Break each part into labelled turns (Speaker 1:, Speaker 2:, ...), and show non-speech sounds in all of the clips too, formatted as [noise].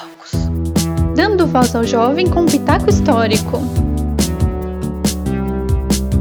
Speaker 1: poucos. Dando voz ao jovem com pitaco histórico.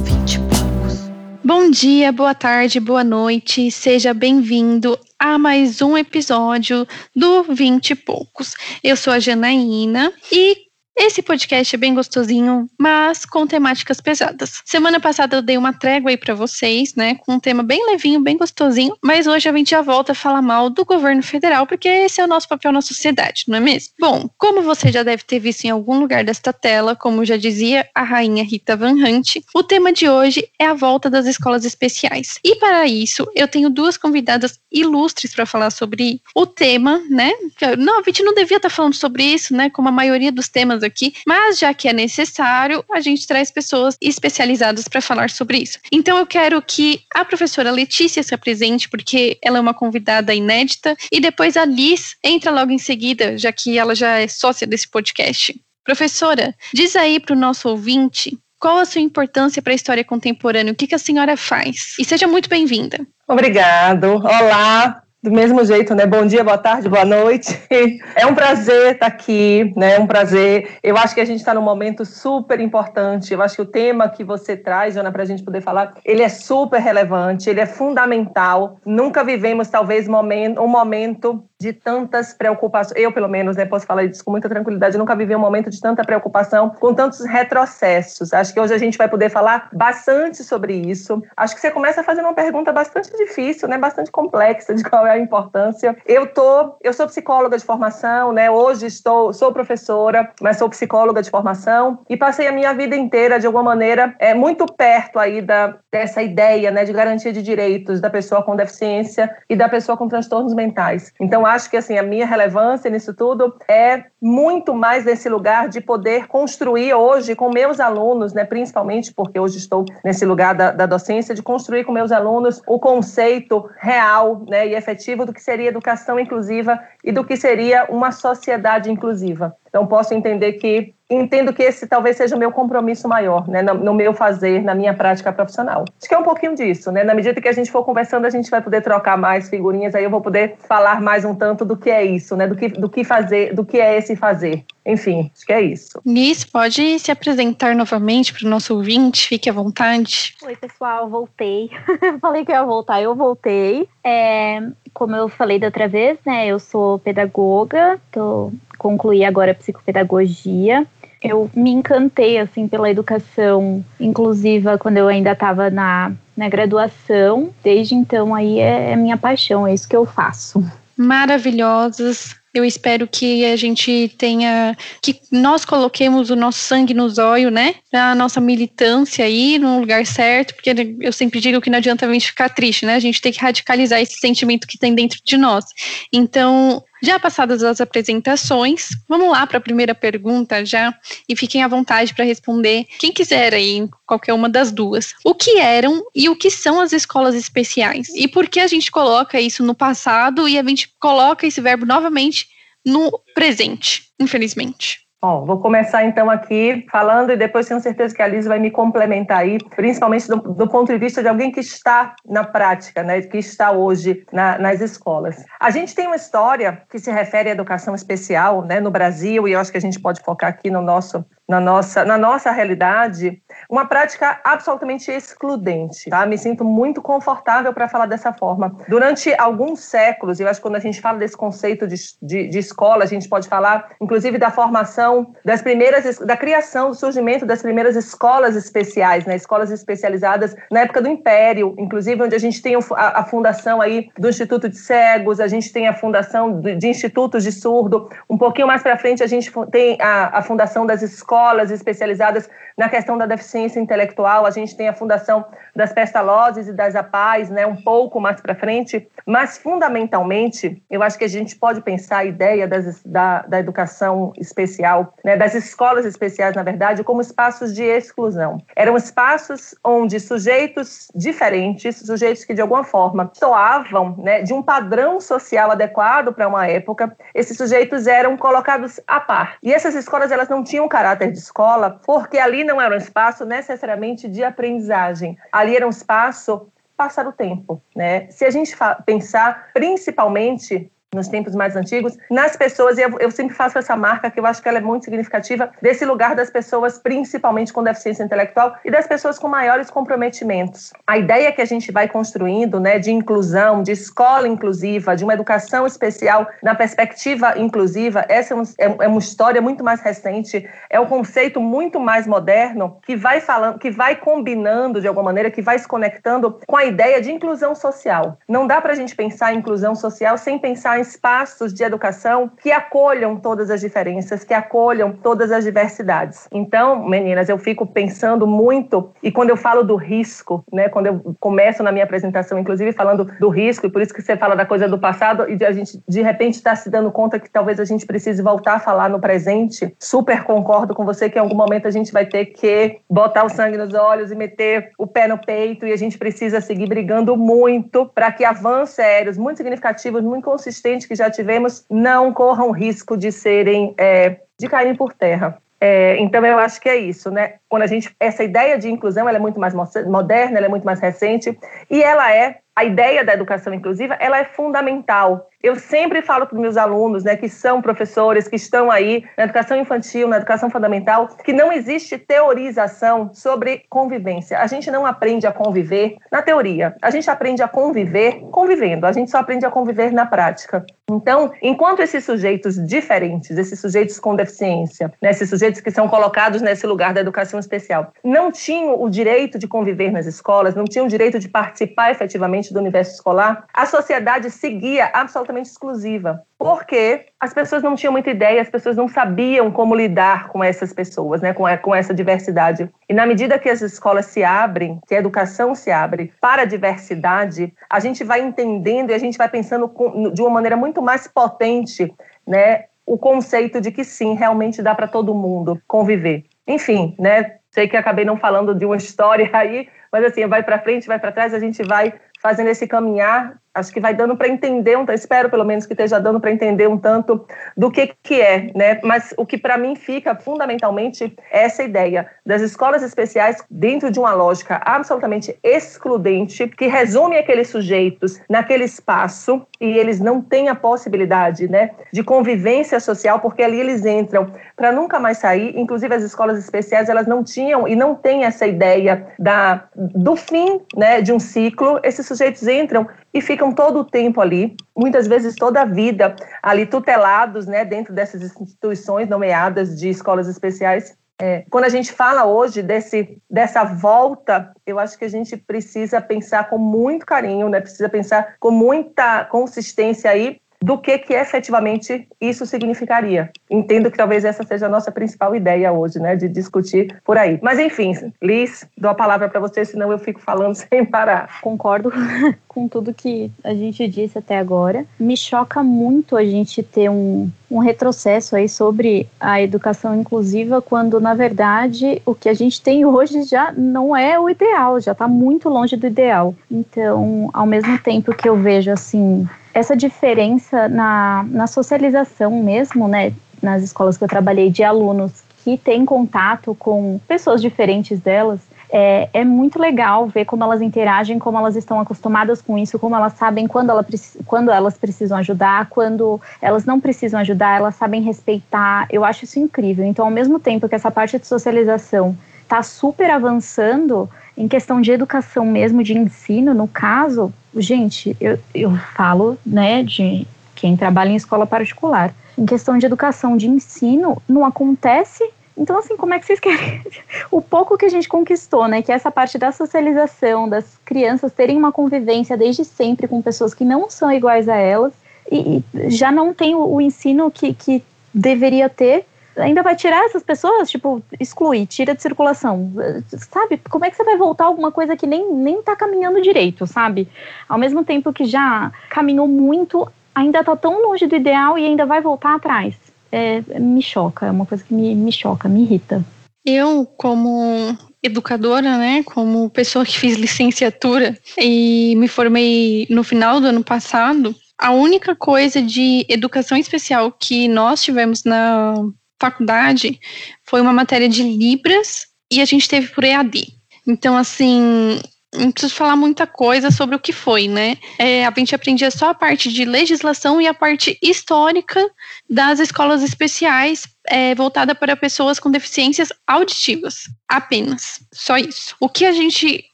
Speaker 1: Vinte e poucos. Bom dia, boa tarde, boa noite. Seja bem-vindo a mais um episódio do Vinte e Poucos. Eu sou a Janaína e esse podcast é bem gostosinho, mas com temáticas pesadas. Semana passada eu dei uma trégua aí para vocês, né, com um tema bem levinho, bem gostosinho, mas hoje a gente já volta a falar mal do governo federal, porque esse é o nosso papel na sociedade, não é mesmo? Bom, como você já deve ter visto em algum lugar desta tela, como já dizia a rainha Rita Van Hunt, o tema de hoje é a volta das escolas especiais. E para isso, eu tenho duas convidadas ilustres para falar sobre o tema, né? Não, a gente não devia estar falando sobre isso, né, como a maioria dos temas aqui, mas já que é necessário, a gente traz pessoas especializadas para falar sobre isso. Então eu quero que a professora Letícia se apresente, porque ela é uma convidada inédita, e depois a Liz entra logo em seguida, já que ela já é sócia desse podcast. Professora, diz aí para o nosso ouvinte qual a sua importância para a história contemporânea, o que, que a senhora faz? E seja muito bem-vinda.
Speaker 2: Obrigado. Olá, do mesmo jeito, né? Bom dia, boa tarde, boa noite. [laughs] É um prazer estar aqui, né? É um prazer. Eu acho que a gente está num momento super importante. Eu acho que o tema que você traz, Ana, para a gente poder falar, ele é super relevante, ele é fundamental. Nunca vivemos, talvez, um momento de tantas preocupações. Eu, pelo menos, né, posso falar isso com muita tranquilidade. nunca vivi um momento de tanta preocupação, com tantos retrocessos. Acho que hoje a gente vai poder falar bastante sobre isso. Acho que você começa fazendo uma pergunta bastante difícil, né, bastante complexa de [laughs] qual é a importância. Eu tô, eu sou psicóloga de formação, né? Hoje estou, sou professora, mas sou psicóloga de formação e passei a minha vida inteira de alguma maneira é muito perto aí da dessa ideia, né, de garantia de direitos da pessoa com deficiência e da pessoa com transtornos mentais. Então acho que assim a minha relevância nisso tudo é muito mais nesse lugar de poder construir hoje com meus alunos, né, principalmente porque hoje estou nesse lugar da, da docência, de construir com meus alunos o conceito real, né, e efetivo do que seria educação inclusiva e do que seria uma sociedade inclusiva. Então posso entender que entendo que esse talvez seja o meu compromisso maior, né, no, no, meu fazer, na minha prática profissional. Acho que é um pouquinho disso, né? Na medida que a gente for conversando, a gente vai poder trocar mais figurinhas, aí eu vou poder falar mais um tanto do que é isso, né? Do que, do que fazer, do que é esse fazer. Enfim, acho que é isso.
Speaker 1: Nis, pode se apresentar novamente para o nosso ouvinte, fique à vontade.
Speaker 3: Oi, pessoal, voltei. [laughs] falei que eu ia voltar, eu voltei. É, como eu falei da outra vez, né? Eu sou pedagoga, tô concluí agora psicopedagogia eu me encantei assim pela educação inclusiva quando eu ainda estava na, na graduação. Desde então aí é, é minha paixão, é isso que eu faço.
Speaker 1: Maravilhosas. Eu espero que a gente tenha, que nós coloquemos o nosso sangue no zóio, né? A nossa militância aí no lugar certo, porque eu sempre digo que não adianta a gente ficar triste, né? A gente tem que radicalizar esse sentimento que tem dentro de nós. Então, já passadas as apresentações, vamos lá para a primeira pergunta já e fiquem à vontade para responder. Quem quiser aí, qualquer uma das duas. O que eram e o que são as escolas especiais? E por que a gente coloca isso no passado e a gente coloca esse verbo novamente no presente, infelizmente?
Speaker 2: Bom, vou começar então aqui falando e depois tenho certeza que a Liz vai me complementar aí, principalmente do, do, ponto de vista de alguém que está na prática, né, que está hoje na, nas escolas. A gente tem uma história que se refere à educação especial né, no Brasil, e eu acho que a gente pode focar aqui no nosso na nossa, na nossa realidade, uma prática absolutamente excludente. Tá? Me sinto muito confortável para falar dessa forma. Durante alguns séculos, eu acho que quando a gente fala desse conceito de, de, de, escola, a gente pode falar, inclusive, da formação das primeiras, da criação, do surgimento das primeiras escolas especiais, né? escolas especializadas na época do Império, inclusive, onde a gente tem a, a fundação aí do Instituto de Cegos, a gente tem a fundação de, de institutos de surdo. Um pouquinho mais para frente, a gente tem a, a fundação das escolas especializadas na questão da deficiência intelectual. A gente tem a fundação das pestalozes e das APAES, né, um pouco mais para frente, mas fundamentalmente, eu acho que a gente pode pensar a ideia das, da, da educação especial, né, das escolas especiais, na verdade, como espaços de exclusão. Eram espaços onde sujeitos diferentes, sujeitos que de alguma forma soavam né, de um padrão social adequado para uma época, esses sujeitos eram colocados à par. E essas escolas elas não tinham caráter caráter de escola, porque ali não era um espaço necessariamente de aprendizagem. Ali era um espaço passar o tempo, né? Se a gente pensar principalmente nos tempos mais antigos, nas pessoas, e eu, eu, sempre faço essa marca que eu acho que ela é muito significativa, desse lugar das pessoas, principalmente com deficiência intelectual, e das pessoas com maiores comprometimentos. A ideia que a gente vai construindo, né, de inclusão, de escola inclusiva, de uma educação especial na perspectiva inclusiva, essa é, um, é, é uma história muito mais recente, é um conceito muito mais moderno, que vai falando, que vai combinando de alguma maneira, que vai se conectando com a ideia de inclusão social. Não dá para a gente pensar em inclusão social sem pensar espaços de educação que acolham todas as diferenças, que acolham todas as diversidades. Então, meninas, eu fico pensando muito, e quando eu falo do risco, né, quando eu começo na minha apresentação, inclusive falando do risco, e por isso que você fala da coisa do passado, e a gente de repente está se dando conta que talvez a gente precise voltar a falar no presente, super concordo com você que em algum momento a gente vai ter que botar o sangue nos olhos e meter o pé no peito, e a gente precisa seguir brigando muito para que avanços sérios, muito significativos, muito consistentes que já tivemos não corram risco de serem é, de caírem por terra. É, então eu acho que é isso, né? Quando a gente essa ideia de inclusão ela é muito mais moderna, ela é muito mais recente e ela é a ideia da educação inclusiva ela é fundamental. Eu sempre falo para os meus alunos, né, que são professores, que estão aí na educação infantil, na educação fundamental, que não existe teorização sobre convivência. A gente não aprende a conviver na teoria. A gente aprende a conviver convivendo. A gente só aprende a conviver na prática. Então, enquanto esses sujeitos diferentes, esses sujeitos com deficiência, né, esses sujeitos que são colocados nesse lugar da educação especial, não tinham o direito de conviver nas escolas, não tinham o direito de participar efetivamente do universo escolar, a sociedade seguia absolutamente exclusiva, porque as pessoas não tinham muita ideia, as pessoas não sabiam como lidar com essas pessoas, né, com, a, com essa diversidade. E na medida que as escolas se abrem, que a educação se abre para a diversidade, a gente vai entendendo e a gente vai pensando com, de uma maneira muito mais potente, né, o conceito de que sim, realmente dá para todo mundo conviver. Enfim, né, sei que acabei não falando de uma [laughs] história aí, mas assim, vai para frente, vai para trás, a gente vai fazendo esse caminhar acho que vai dando para entender, um, espero pelo menos que esteja dando para entender um tanto do que, que é, né? Mas o que para mim fica fundamentalmente é essa ideia das escolas especiais dentro de uma lógica absolutamente excludente, que resume aqueles sujeitos naquele espaço e eles não têm a possibilidade, né, de convivência social, porque ali eles entram para nunca mais sair. Inclusive as escolas especiais elas não tinham e não têm essa ideia da do fim, né, de um ciclo. Esses sujeitos entram e ficam todo o tempo ali, muitas vezes toda a vida ali tutelados, né, dentro dessas instituições nomeadas de escolas especiais. É, quando a gente fala hoje desse, dessa volta, eu acho que a gente precisa pensar com muito carinho, né? Precisa pensar com muita consistência aí do que, que efetivamente isso significaria. Entendo que talvez essa seja a nossa principal ideia hoje, né, de discutir por aí. Mas enfim, Liz, dou a palavra para você, senão eu fico falando [laughs] sem parar.
Speaker 3: Concordo [laughs] com tudo que a gente disse até agora. Me choca muito a gente ter um, um retrocesso aí sobre a educação inclusiva, quando na verdade o que a gente tem hoje já não é o ideal, já está muito longe do ideal. Então, ao mesmo tempo que eu vejo assim essa diferença na, na socialização mesmo, né, nas escolas que eu trabalhei, de alunos que têm contato com pessoas diferentes delas, é, é, muito legal ver como elas interagem, como elas estão acostumadas com isso, como elas sabem quando, ela, quando elas precisam ajudar, quando elas não precisam ajudar, elas sabem respeitar. Eu acho isso incrível. Então, ao mesmo tempo que essa parte de socialização está super avançando, em questão de educação mesmo, de ensino, no caso, gente, eu, eu falo, né, de quem trabalha em escola particular. Em questão de educação, de ensino, não acontece. Então, assim, como é que vocês [laughs] querem? o pouco que a gente conquistou, né, que é essa parte da socialização, das crianças terem uma convivência desde sempre com pessoas que não são iguais a elas, e já não tem o, o ensino que, que deveria ter, ainda vai tirar essas pessoas, tipo, exclui, tira de circulação. Sabe? Como é que você vai voltar alguma coisa que nem, nem tá caminhando direito, sabe? Ao mesmo tempo que já caminhou muito, ainda tá tão longe do ideal e ainda vai voltar atrás. É, me choca, é uma coisa que me, me choca, me irrita.
Speaker 1: Eu, como educadora, né, como pessoa que fiz licenciatura e me formei no final do ano passado, a única coisa de educação especial que nós tivemos na faculdade foi uma matéria de Libras e a gente teve por EAD. Então, assim, não preciso falar muita coisa sobre o que foi, né? É, a gente aprendia só a parte de legislação e a parte histórica das escolas especiais é, voltada para pessoas com deficiências auditivas, apenas, só isso. O que a gente,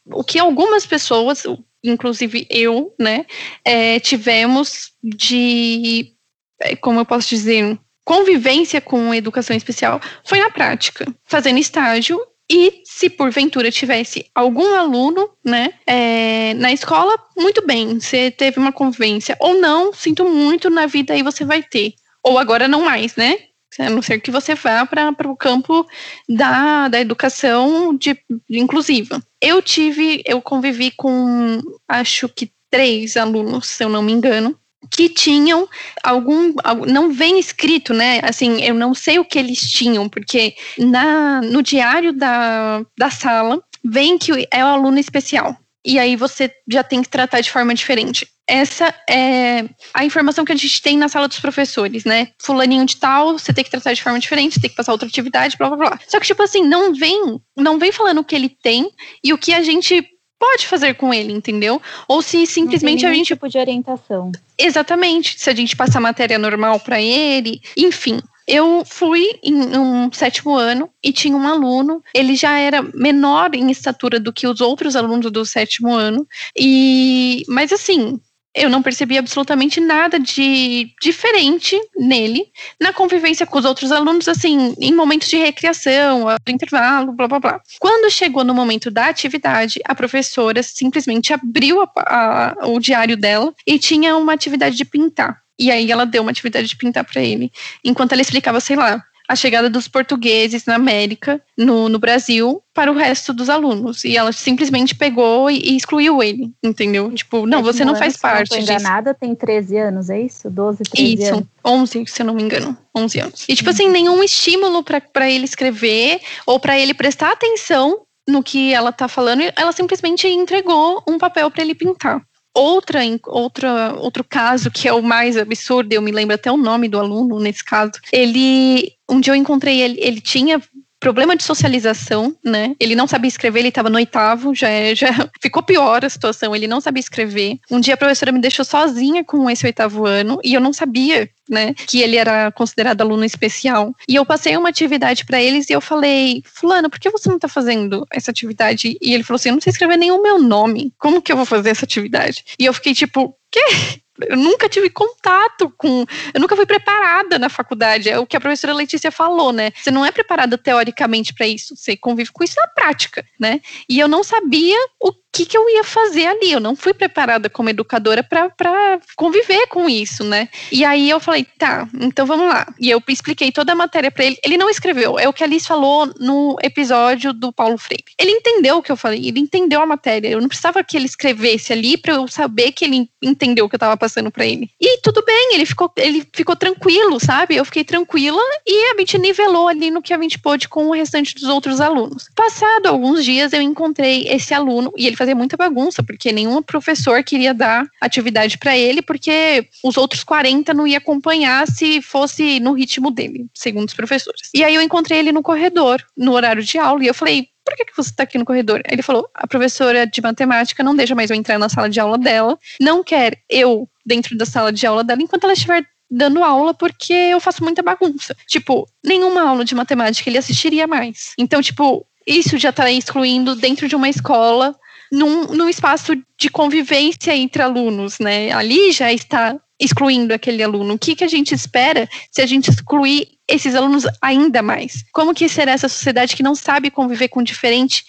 Speaker 1: o que algumas pessoas, inclusive eu, né, é, tivemos de, é, como eu posso dizer, convivência com educação especial foi na prática, fazendo estágio e se porventura tivesse algum aluno, né, é, na escola, muito bem, você teve uma convivência. Ou não, sinto muito, na vida aí você vai ter. Ou agora não mais, né? A não ser que você vá para o campo da, da educação de, inclusiva. Eu tive, eu convivi com, acho que três alunos, se eu não me engano, que tinham algum, não vem escrito, né? Assim, eu não sei o que eles tinham, porque na, no diário da, da sala vem que é o aluno especial. E aí você já tem que tratar de forma diferente. Essa é a informação que a gente tem na sala dos professores, né? Fulaninho de tal, você tem que tratar de forma diferente, tem que passar outra atividade, blá blá blá. Só que, tipo assim, não vem, não vem falando o que ele tem e o que a gente pode fazer com ele, entendeu? Ou se simplesmente a gente
Speaker 3: tipo de orientação.
Speaker 1: Exatamente, se a gente passar matéria normal para ele, enfim. Eu fui em um sétimo ano e tinha um aluno, ele já era menor em estatura do que os outros alunos do sétimo ano, e mas assim, eu não percebi absolutamente nada de diferente nele na convivência com os outros alunos, assim, em momentos de recreação, intervalo, blá blá blá. Quando chegou no momento da atividade, a professora simplesmente abriu a, a, o diário dela e tinha uma atividade de pintar. E aí ela deu uma atividade de pintar para ele, enquanto ela explicava, sei lá, a chegada dos portugueses na América, no, no Brasil, para o resto dos alunos. E ela simplesmente pegou e, e excluiu ele, entendeu? Tipo, não, você não faz parte
Speaker 3: não
Speaker 1: disso.
Speaker 3: enganada, tem 13 anos, é isso? 12, 13
Speaker 1: isso,
Speaker 3: anos?
Speaker 1: 11, se eu não me engano. 11 anos. E, tipo assim, nenhum estímulo para ele escrever ou para ele prestar atenção no que ela tá falando, ela simplesmente entregou um papel para ele pintar. Outra, outra, outro caso que é o mais absurdo, eu me lembro até o nome do aluno nesse caso. Ele, um dia eu encontrei ele, ele tinha problema de socialização, né? Ele não sabia escrever, ele estava no oitavo, já, é, já [laughs] ficou pior a situação, ele não sabia escrever. Um dia a professora me deixou sozinha com esse oitavo ano e eu não sabia, né, que ele era considerado aluno especial. E eu passei uma atividade para eles e eu falei, fulano, por que você não está fazendo essa atividade? E ele falou assim, eu não sei escrever nem o meu nome, como que eu vou fazer essa atividade? E eu fiquei tipo, quê? Eu nunca tive contato com. Eu nunca fui preparada na faculdade. É o que a professora Letícia falou, né? Você não é preparada teoricamente para isso, você convive com isso na prática, né? E eu não sabia o que, que eu ia fazer ali. Eu não fui preparada como educadora para conviver com isso, né? E aí eu falei, tá, então vamos lá. E eu expliquei toda a matéria para ele. Ele não escreveu, é o que a Alice falou no episódio do Paulo Freire. Ele entendeu o que eu falei, ele entendeu a matéria. Eu não precisava que ele escrevesse ali para eu saber que ele entendeu o que eu estava passando para ele. E tudo bem, ele ficou, ele ficou tranquilo, sabe? Eu fiquei tranquila e a gente nivelou ali no que a gente pôde com o restante dos outros alunos. Passado alguns dias, eu encontrei esse aluno e ele fazer muita bagunça, porque nenhum professor queria dar atividade para ele, porque os outros 40 não ia acompanhar se fosse no ritmo dele, segundo os professores. E aí eu encontrei ele no corredor, no horário de aula, e eu falei: por que, que você está aqui no corredor? Ele falou: a professora de matemática não deixa mais eu entrar na sala de aula dela, não quer eu dentro da sala de aula dela enquanto ela estiver dando aula porque eu faço muita bagunça. Tipo, nenhuma aula de matemática ele assistiria mais. Então, tipo, isso já está excluindo dentro de uma escola num, num espaço de convivência entre alunos, né? Ali já está excluindo aquele aluno. O que, que a gente espera se a gente excluir esses alunos ainda mais? Como que será essa sociedade que não sabe conviver com o diferente,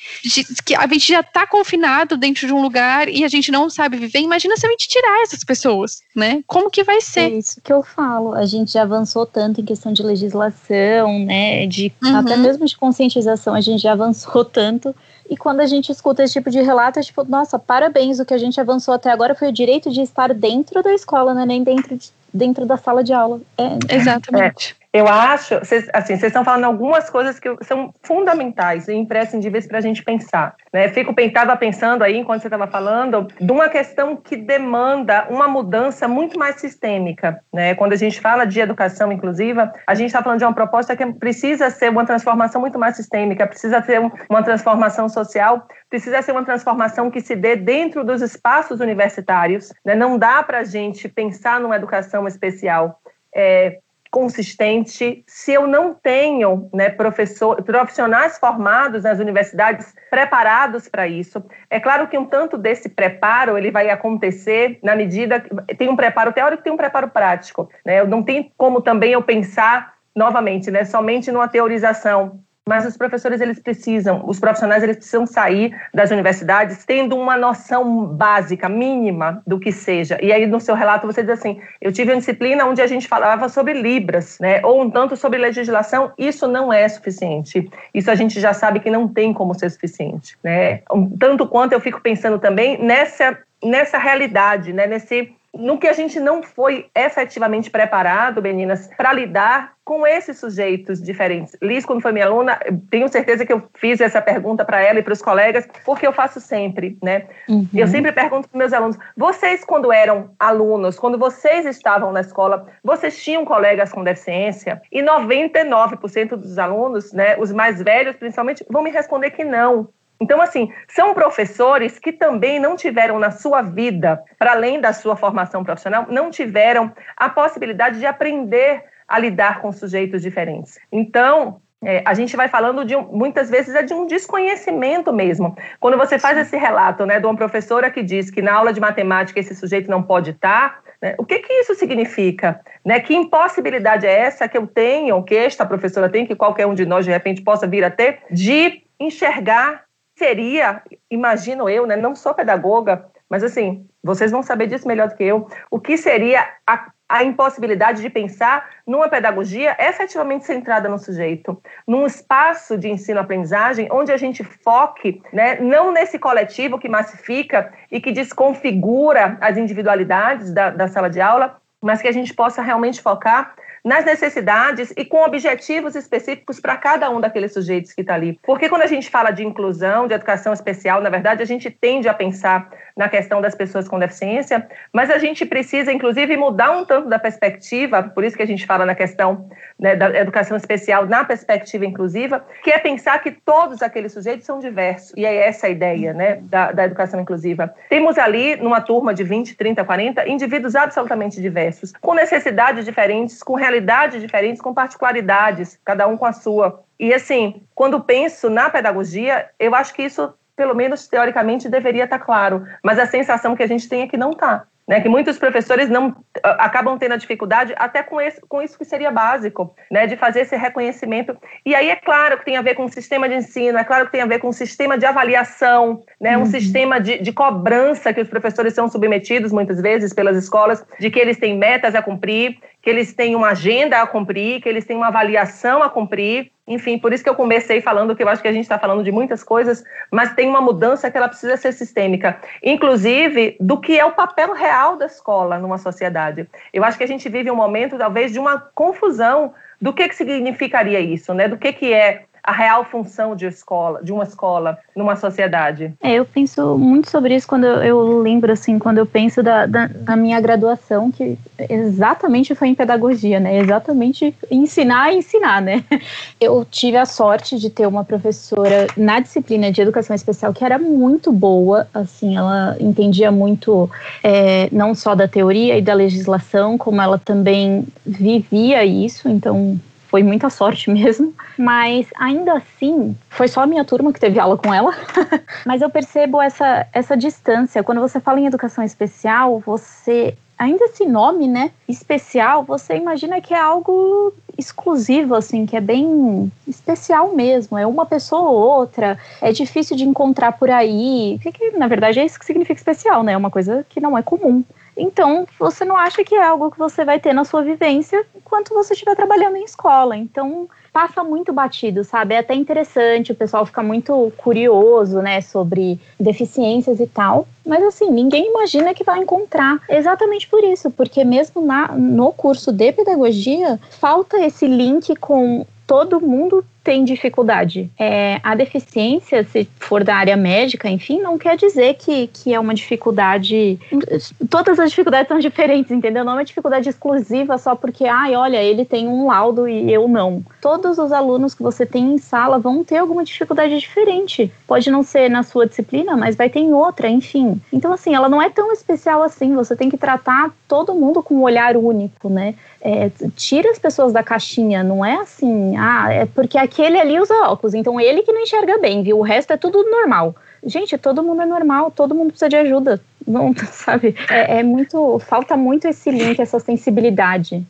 Speaker 1: que a gente já está confinado dentro de um lugar e a gente não sabe viver? Imagina se a gente tirar essas pessoas, né? Como que vai ser?
Speaker 3: É isso que eu falo. A gente já avançou tanto em questão de legislação, né? De uhum. até mesmo de conscientização, a gente já avançou [laughs] tanto e quando a gente escuta esse tipo de relato, é tipo, nossa, parabéns, o que a gente avançou até agora foi o direito de estar dentro da escola, né? Nem dentro, de, dentro da sala de aula.
Speaker 1: É, Exatamente.
Speaker 2: Eu acho, cês, assim, vocês estão falando algumas coisas que são fundamentais e imprescindíveis para a gente pensar. Né? Fico estava pensando aí, enquanto você estava falando, de uma questão que demanda uma mudança muito mais sistêmica. Né? Quando a gente fala de educação inclusiva, a gente está falando de uma proposta que precisa ser uma transformação muito mais sistêmica, precisa ser uma transformação social, precisa ser uma transformação que se dê dentro dos espaços universitários. Né? Não dá para a gente pensar numa educação especial é, consistente, se eu não tenho né, professor, profissionais formados nas universidades preparados para isso. É claro que um tanto desse preparo ele vai acontecer na medida que tem um preparo teórico tem um preparo prático. Né? Não tem como também eu pensar novamente, né, somente numa teorização mas os professores eles precisam, os profissionais eles precisam sair das universidades tendo uma noção básica, mínima do que seja. E aí no seu relato você diz assim: eu tive uma disciplina onde a gente falava sobre libras, né, ou um tanto sobre legislação. Isso não é suficiente. Isso a gente já sabe que não tem como ser suficiente, né? Um tanto quanto eu fico pensando também nessa nessa realidade, né, nesse no que a gente não foi efetivamente preparado, meninas, para lidar com esses sujeitos diferentes. Liz, quando foi minha aluna, tenho certeza que eu fiz essa pergunta para ela e para os colegas, porque eu faço sempre, né? Uhum. Eu sempre pergunto para meus alunos: vocês, quando eram alunos, quando vocês estavam na escola, vocês tinham colegas com deficiência? E 99% dos alunos, né, os mais velhos principalmente, vão me responder que não. Então, assim, são professores que também não tiveram na sua vida, para além da sua formação profissional, não tiveram a possibilidade de aprender a lidar com sujeitos diferentes. Então, é, a gente vai falando de um, muitas vezes é de um desconhecimento mesmo. Quando você faz esse relato, né, de uma professora que diz que na aula de matemática esse sujeito não pode estar, né, o que que isso significa? Né, que impossibilidade é essa que eu tenho, que esta professora tem, que qualquer um de nós de repente possa vir a ter, de enxergar seria, imagino eu, né, não sou pedagoga, mas assim, vocês vão saber disso melhor do que eu, o que seria a, a impossibilidade de pensar numa pedagogia efetivamente centrada no sujeito, num espaço de ensino-aprendizagem onde a gente foque, né, não nesse coletivo que massifica e que desconfigura as individualidades da, da sala de aula, mas que a gente possa realmente focar nas necessidades e com objetivos específicos para cada um daqueles sujeitos que está ali. Porque quando a gente fala de inclusão, de educação especial, na verdade, a gente tende a pensar na questão das pessoas com deficiência, mas a gente precisa, inclusive, mudar um tanto da perspectiva, por isso que a gente fala na questão né, da educação especial na perspectiva inclusiva, que é pensar que todos aqueles sujeitos são diversos. E é essa a ideia né, da, da educação inclusiva. Temos ali, numa turma de 20, 30, 40, indivíduos absolutamente diversos, com necessidades diferentes, com realidades diferentes, com particularidades, cada um com a sua. E assim, quando penso na pedagogia, eu acho que isso, pelo menos teoricamente, deveria estar claro. Mas a sensação que a gente tem é que não está. Né, que muitos professores não acabam tendo a dificuldade até com, esse, com isso que seria básico, né, de fazer esse reconhecimento. E aí é claro que tem a ver com o sistema de ensino, é claro que tem a ver com o sistema de avaliação, né, um uhum. sistema de, de cobrança que os professores são submetidos muitas vezes pelas escolas, de que eles têm metas a cumprir, que eles têm uma agenda a cumprir, que eles têm uma avaliação a cumprir. Enfim, por isso que eu comecei falando que eu acho que a gente está falando de muitas coisas, mas tem uma mudança que ela precisa ser sistêmica, inclusive do que é o papel real da escola numa sociedade. Eu acho que a gente vive um momento, talvez, de uma confusão do que, que significaria isso, né? Do que, que é a real função de escola, de uma escola numa sociedade?
Speaker 3: É, eu penso muito sobre isso quando eu, lembro assim, quando eu penso da, da, da, minha graduação, que exatamente foi em pedagogia, né? Exatamente ensinar e ensinar, né? [laughs] Eu tive a sorte de ter uma professora na disciplina de educação especial que era muito boa, assim, ela entendia muito é, não só da teoria e da legislação, como ela também vivia isso, então foi muita sorte [laughs] mesmo, mas ainda assim, foi só a minha turma que teve aula com ela. [laughs] mas eu percebo essa, essa distância. Quando você fala em educação especial, você ainda esse nome, né, especial, você imagina que é algo exclusivo, assim, que é bem especial mesmo. É uma pessoa ou outra, é difícil de encontrar por aí. Que, na verdade é isso que significa especial, né? É uma coisa que não é comum. Então, você não acha que é algo que você vai ter na sua vivência enquanto você estiver trabalhando em escola. Então, passa muito batido, sabe? É até interessante, o pessoal fica muito curioso, né, sobre deficiências e tal. Mas assim, ninguém imagina que vai encontrar. Exatamente por isso, porque mesmo na, no curso de pedagogia, falta esse link com todo mundo tem dificuldade. É, a deficiência, se for da área médica, enfim, não quer dizer que, que é uma dificuldade. Todas as dificuldades são diferentes, entendeu? Não é uma dificuldade exclusiva só porque, ai, olha, ele tem um laudo e eu não. Todos os alunos que você tem em sala vão ter alguma dificuldade diferente. Pode não ser na sua disciplina, mas vai ter em outra, enfim. Então, assim, ela não é tão especial assim. Você tem que tratar todo mundo com um olhar único, né? É, tira as pessoas da caixinha, não é assim, ah, é porque aquele ali usa óculos, então ele que não enxerga bem, viu? O resto é tudo normal. Gente, todo mundo é normal, todo mundo precisa de ajuda. Não, [laughs] sabe? É, é muito. Falta muito esse link, essa sensibilidade.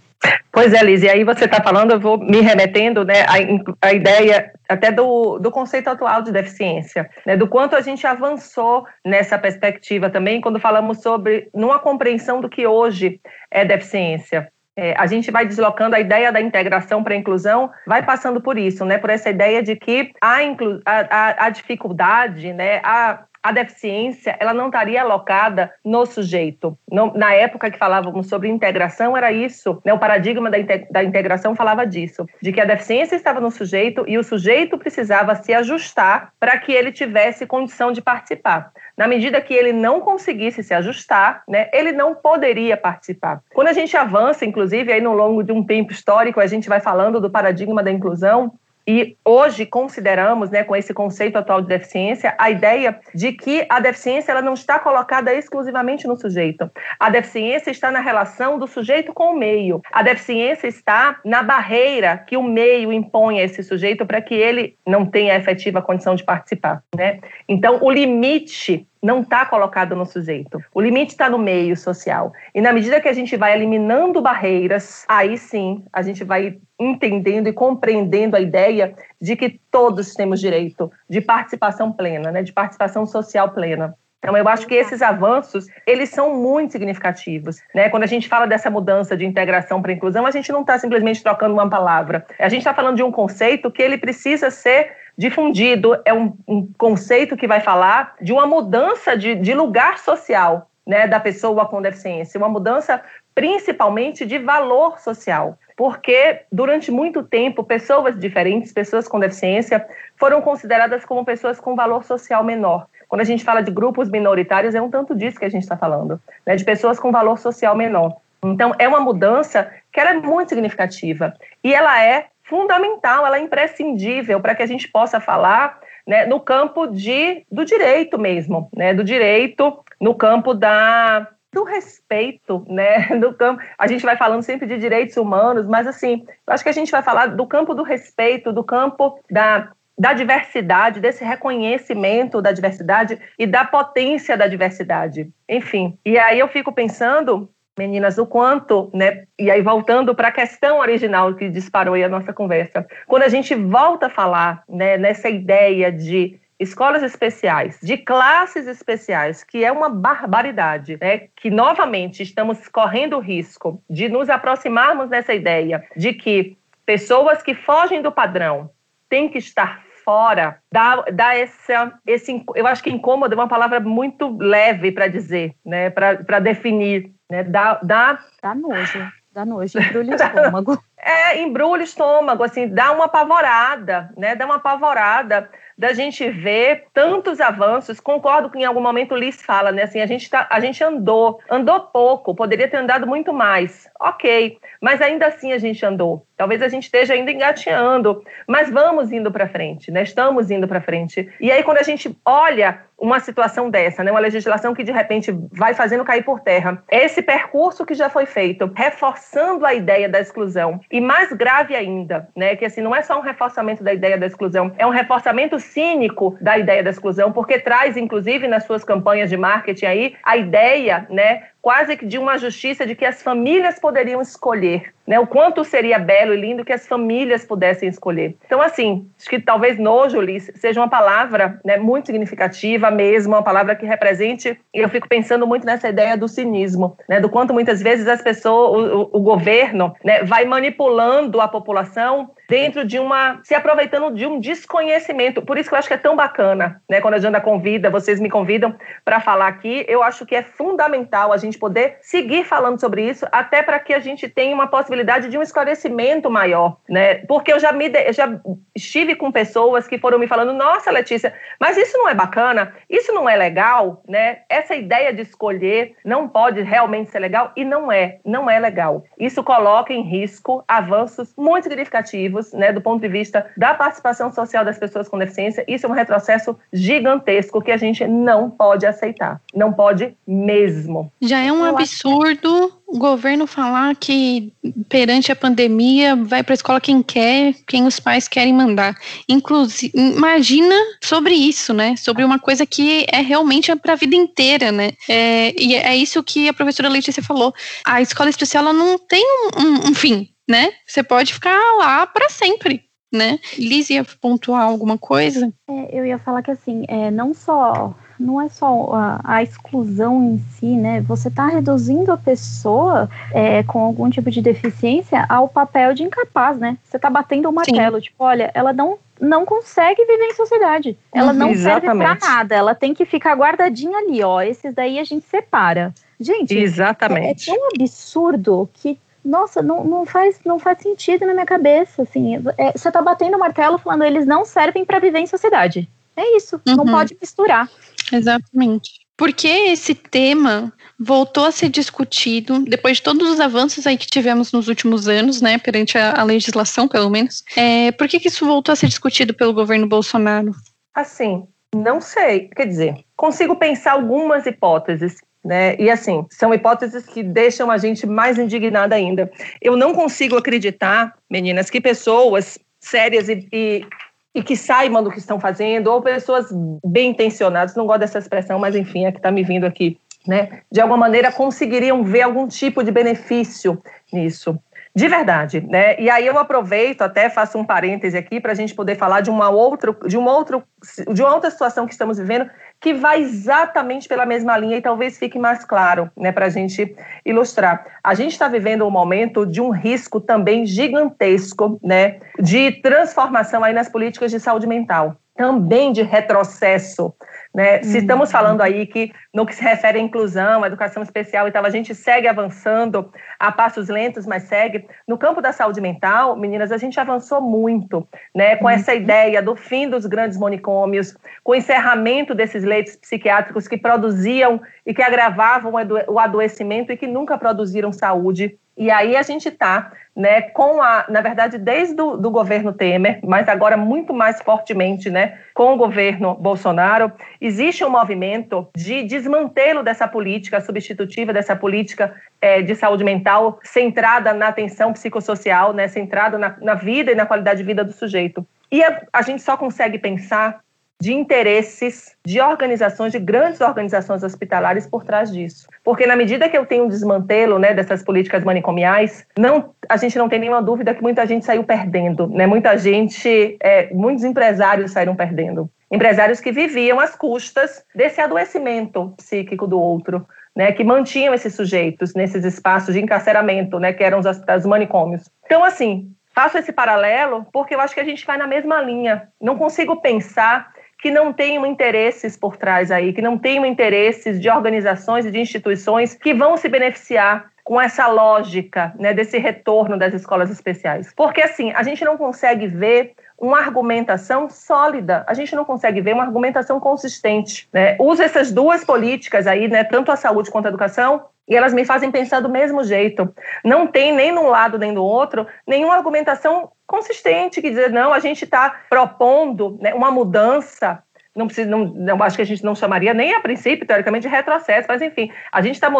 Speaker 2: Pois é, Liz, e aí você está falando, eu vou me remetendo né, à, à ideia até do, do conceito atual de deficiência, né, do quanto a gente avançou nessa perspectiva também, quando falamos sobre numa compreensão do que hoje é deficiência. É, a gente vai deslocando a ideia da integração para a inclusão, vai passando por isso, né? Por essa ideia de que a, a, a dificuldade, né? A, a deficiência ela não estaria alocada no sujeito. Na época que falávamos sobre integração, era isso. Né? O paradigma da, da integração falava disso, de que a deficiência estava no sujeito e o sujeito precisava se ajustar para que ele tivesse condição de participar. Na medida que ele não conseguisse se ajustar, né, ele não poderia participar. Quando a gente avança, inclusive, aí no longo de um tempo histórico, a gente vai falando do paradigma da inclusão, e hoje consideramos, né, com esse conceito atual de deficiência, a ideia de que a deficiência ela não está colocada exclusivamente no sujeito. A deficiência está na relação do sujeito com o meio. A deficiência está na barreira que o meio impõe a esse sujeito para que ele não tenha efetiva condição de participar. Né? Então, o limite não está colocado no sujeito. O limite está no meio social. E na medida que a gente vai eliminando barreiras, aí sim a gente vai entendendo e compreendendo a ideia de que todos temos direito de participação plena, né, de participação social plena. Então, eu acho que esses avanços, eles são muito significativos. Né? Quando a gente fala dessa mudança de integração para inclusão, a gente não está simplesmente trocando uma palavra. A gente está falando de um conceito que ele precisa ser difundido, é um, um conceito que vai falar de uma mudança de, de lugar social né, da pessoa com deficiência, uma mudança principalmente de valor social, porque durante muito tempo pessoas diferentes, pessoas com deficiência, foram consideradas como pessoas com valor social menor. Quando a gente fala de grupos minoritários, é um tanto disso que a gente está falando, né, de pessoas com valor social menor. Então, é uma mudança que é muito significativa e ela é fundamental, ela é imprescindível para que a gente possa falar né, no campo de, do direito mesmo, né, do direito no campo da, do respeito, né, [laughs] do campo. A gente vai falando sempre de direitos humanos, mas assim, eu acho que a gente vai falar do campo do respeito, do campo da da diversidade, desse reconhecimento da diversidade e da potência da diversidade. Enfim, e aí eu fico pensando meninas, o quanto, né? E aí voltando para a questão original que disparou aí a nossa conversa, quando a gente volta a falar, né, nessa ideia de escolas especiais, de classes especiais, que é uma barbaridade, né? Que novamente estamos correndo o risco de nos aproximarmos dessa ideia de que pessoas que fogem do padrão têm que estar fora, dá, dá essa, esse, eu acho que incômodo é uma palavra muito leve para dizer, né, para definir, né, dá, dá...
Speaker 3: Dá nojo, dá nojo, embrulha o [laughs] estômago.
Speaker 2: É, embrulha o estômago, assim, dá uma apavorada, né, dá uma apavorada da gente ver tantos avanços. Concordo que em algum momento o Liz fala, né? Assim, a gente, tá, a gente andou, andou pouco, poderia ter andado muito mais. Ok, mas ainda assim a gente andou. Talvez a gente esteja ainda engateando, mas vamos indo para frente, né? Estamos indo para frente. E aí, quando a gente olha uma situação dessa, né? Uma legislação que de repente vai fazendo cair por terra, esse percurso que já foi feito, reforçando a ideia da exclusão. E mais grave ainda, né? Que assim, não é só um reforçamento da ideia da exclusão, é um reforçamento cínico da ideia da exclusão, porque traz, inclusive, nas suas campanhas de marketing aí, a ideia, né? Quase que de uma justiça de que as famílias poderiam escolher, né? O quanto seria belo e lindo que as famílias pudessem escolher. Então, assim, acho que talvez nojo, Liz, seja uma palavra né, muito significativa mesmo, uma palavra que represente, e eu fico pensando muito nessa ideia do cinismo, né? Do quanto muitas vezes as pessoas, o, o governo, né, vai manipulando a população dentro de uma. se aproveitando de um desconhecimento. Por isso que eu acho que é tão bacana, né? Quando a Janda convida, vocês me convidam para falar aqui, eu acho que é fundamental a gente poder seguir falando sobre isso, até para que a gente tenha uma possibilidade de um esclarecimento maior, né? Porque eu já me eu já estive com pessoas que foram me falando, nossa, Letícia, mas isso não é bacana, isso não é legal, né? Essa ideia de escolher não pode realmente ser legal e não é, não é legal. Isso coloca em risco avanços muito significativos né, do ponto de vista da participação social das pessoas com deficiência, isso é um retrocesso gigantesco que a gente não pode aceitar. Não pode mesmo.
Speaker 1: Já é um absurdo o governo falar que perante a pandemia vai para a escola quem quer, quem os pais querem mandar. Inclusive, imagina sobre isso, né? Sobre uma coisa que é realmente para a vida inteira, né? É, e é isso que a professora Letícia falou. A escola especial ela não tem um, um, um fim né? Você pode ficar lá para sempre, né? Liz ia pontuar alguma coisa?
Speaker 3: É, eu ia falar que assim, é, não só não é só a, a, exclusão em si, né? Você está reduzindo a pessoa é, com algum tipo de deficiência ao papel de incapaz, né? Você está batendo o martelo, Sim. tipo, olha, ela não não consegue viver em sociedade. Ela não Exatamente. serve para nada. Ela tem que ficar guardadinha ali, ó. Esses daí a gente separa. Gente,
Speaker 2: Exatamente.
Speaker 3: É, é tão absurdo que nossa, não, não, faz, não faz sentido na minha cabeça, assim, é, você tá batendo o martelo falando eles não servem para viver em sociedade. É isso, uhum. não pode misturar.
Speaker 1: Exatamente. Porque esse tema voltou a ser discutido depois de todos os avanços aí que tivemos nos últimos anos, né, perante a, a legislação, pelo menos. É, por que, que isso voltou a ser discutido pelo governo Bolsonaro?
Speaker 2: Assim, não sei. Quer dizer, consigo pensar algumas hipóteses. Né? E assim, são hipóteses que deixam a gente mais indignada ainda. Eu não consigo acreditar, meninas, que pessoas sérias e, e, e que saibam do que estão fazendo, ou pessoas bem intencionadas, não gosto dessa expressão, mas enfim, é que está me vindo aqui, né? De alguma maneira conseguiriam ver algum tipo de benefício nisso. De verdade, né? E aí eu aproveito, até faço um parêntese aqui para a gente poder falar de uma outra, de uma outra, de uma outra situação que estamos vivendo que vai exatamente pela mesma linha e talvez fique mais claro, né, para a gente ilustrar. A gente está vivendo um momento de um risco também gigantesco, né, de transformação aí nas políticas de saúde mental, também de retrocesso né? Se uhum. estamos falando aí que, no que se refere à inclusão, à educação especial e tal, a gente segue avançando a passos lentos, mas segue. No campo da saúde mental, meninas, a gente avançou muito, né? Com uhum. essa ideia do fim dos grandes manicômios, com o encerramento desses leitos psiquiátricos que produziam e que agravavam o adoecimento e que nunca produziram saúde. E aí a gente está né, com a, na verdade, desde o do governo Temer, mas agora muito mais fortemente, né, com o governo Bolsonaro, existe um movimento de desmantelo dessa política substitutiva, dessa política é, de saúde mental centrada na atenção psicossocial, né, centrada na, na vida e na qualidade de vida do sujeito. E a, a gente só consegue pensar de interesses de organizações, de grandes organizações hospitalares por trás disso. Porque na medida que eu tenho um desmantelo né, dessas políticas manicomiais, não, a gente não tem nenhuma dúvida que muita gente saiu perdendo, né? Muita gente, é, muitos empresários saíram perdendo. Empresários que viviam às custas desse adoecimento psíquico do outro, né, que mantinham esses sujeitos nesses espaços de encarceramento, né, que eram os, os manicômios. Então, assim, faço esse paralelo porque eu acho que a gente vai na mesma linha. Não consigo pensar que não tenham interesses por trás aí, que não tenham interesses de organizações e de instituições que vão se beneficiar com essa lógica né, desse retorno das escolas especiais. Porque, assim, a gente não consegue ver uma argumentação sólida, a gente não consegue ver uma argumentação consistente. Né? Usa essas duas políticas aí, né, tanto a saúde quanto a educação, e elas me fazem pensar do mesmo jeito. Não tem nem num lado nem do outro nenhuma argumentação consistente que dizer, não, a gente está propondo né, uma mudança não precisa, não, não, acho que a gente não chamaria nem a princípio, teoricamente, de retrocesso, mas enfim, a gente está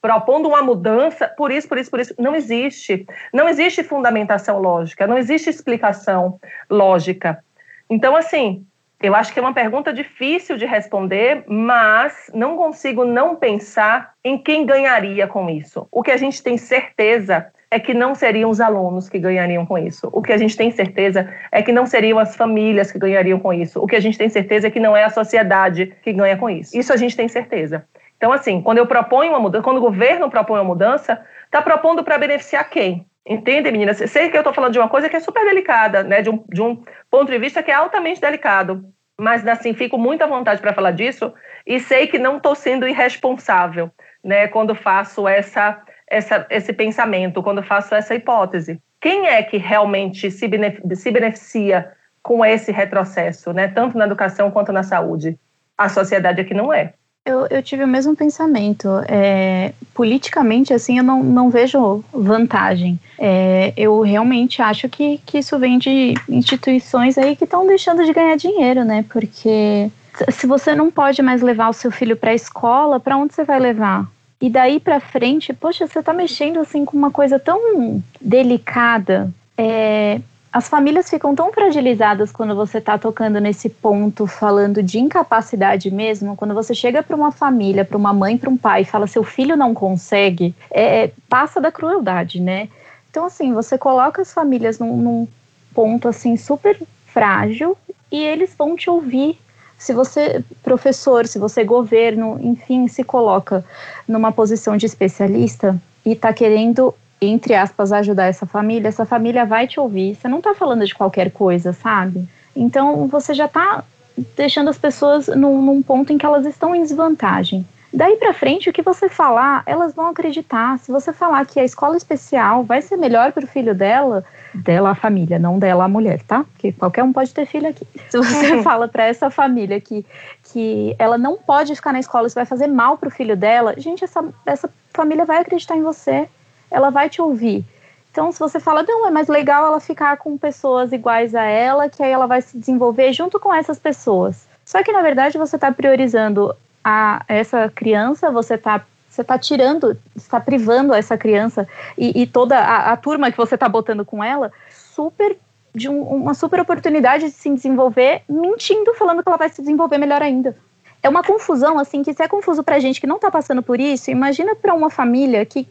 Speaker 2: propondo uma mudança por isso, por isso, por isso. Não existe. Não existe fundamentação lógica, não existe explicação lógica. Então, assim, Eu acho que é uma pergunta difícil de responder, mas não consigo não pensar em quem ganharia com isso. O que a gente tem certeza é que não seriam os alunos que ganhariam com isso. O que a gente tem certeza é que não seriam as famílias que ganhariam com isso. O que a gente tem certeza é que não é a sociedade que ganha com isso. Isso a gente tem certeza. Então, assim, quando eu proponho uma mudança, quando o governo propõe uma mudança, está propondo para beneficiar quem? Entende, meninas? Sei que eu estou falando de uma coisa que é super delicada, né? De um, de um ponto de vista que é altamente delicado. Mas, assim, fico muito à vontade para falar disso e sei que não estou sendo irresponsável, né? Quando faço essa, essa, esse pensamento, quando faço essa hipótese. Quem é que realmente se, se beneficia com esse retrocesso, né? Tanto na educação quanto na saúde? A sociedade é que não é.
Speaker 3: Eu, eu tive o mesmo pensamento. É, politicamente, assim, eu não, não vejo vantagem. É, eu realmente acho que, que isso vem de instituições aí que estão deixando de ganhar dinheiro, né? Porque se você não pode mais levar o seu filho para a escola, para onde você vai levar? E daí para frente, poxa, você está mexendo assim com uma coisa tão delicada. É, as famílias ficam tão fragilizadas quando você está tocando nesse ponto, falando de incapacidade mesmo. Quando você chega para uma família, para uma mãe, para um pai, e fala seu filho não consegue, é, é, passa da crueldade, né? Então, assim, você coloca as famílias num, num ponto assim super frágil e eles vão te ouvir. Se você, professor, se você, governo, enfim, se coloca numa posição de especialista e está querendo entre aspas, ajudar essa família, essa família vai te ouvir. Você não está falando de qualquer coisa, sabe? Então você já está deixando as pessoas num, num, ponto em que elas estão em desvantagem. Daí para frente, o que você falar, elas vão acreditar. Se você falar que a escola especial vai ser melhor para o filho dela, dela a família, não dela a mulher, tá? Porque qualquer um pode ter filho aqui. [laughs] Se você [laughs] fala para essa família que, que ela não pode ficar na escola, isso vai fazer mal para o filho dela, gente, essa, essa família vai acreditar em você ela vai te ouvir. Então, se você fala, não, é mais legal ela ficar com pessoas iguais a ela, que aí ela vai se desenvolver junto com essas pessoas. Só que, na verdade, você está priorizando a essa criança, você está você está tirando, está privando essa criança e, e toda a, a, turma que você está botando com ela super de um, uma super oportunidade de se desenvolver, mentindo, falando que ela vai se desenvolver melhor ainda. É uma confusão, assim, que se é confuso para gente que não está passando por isso, imagina para uma família que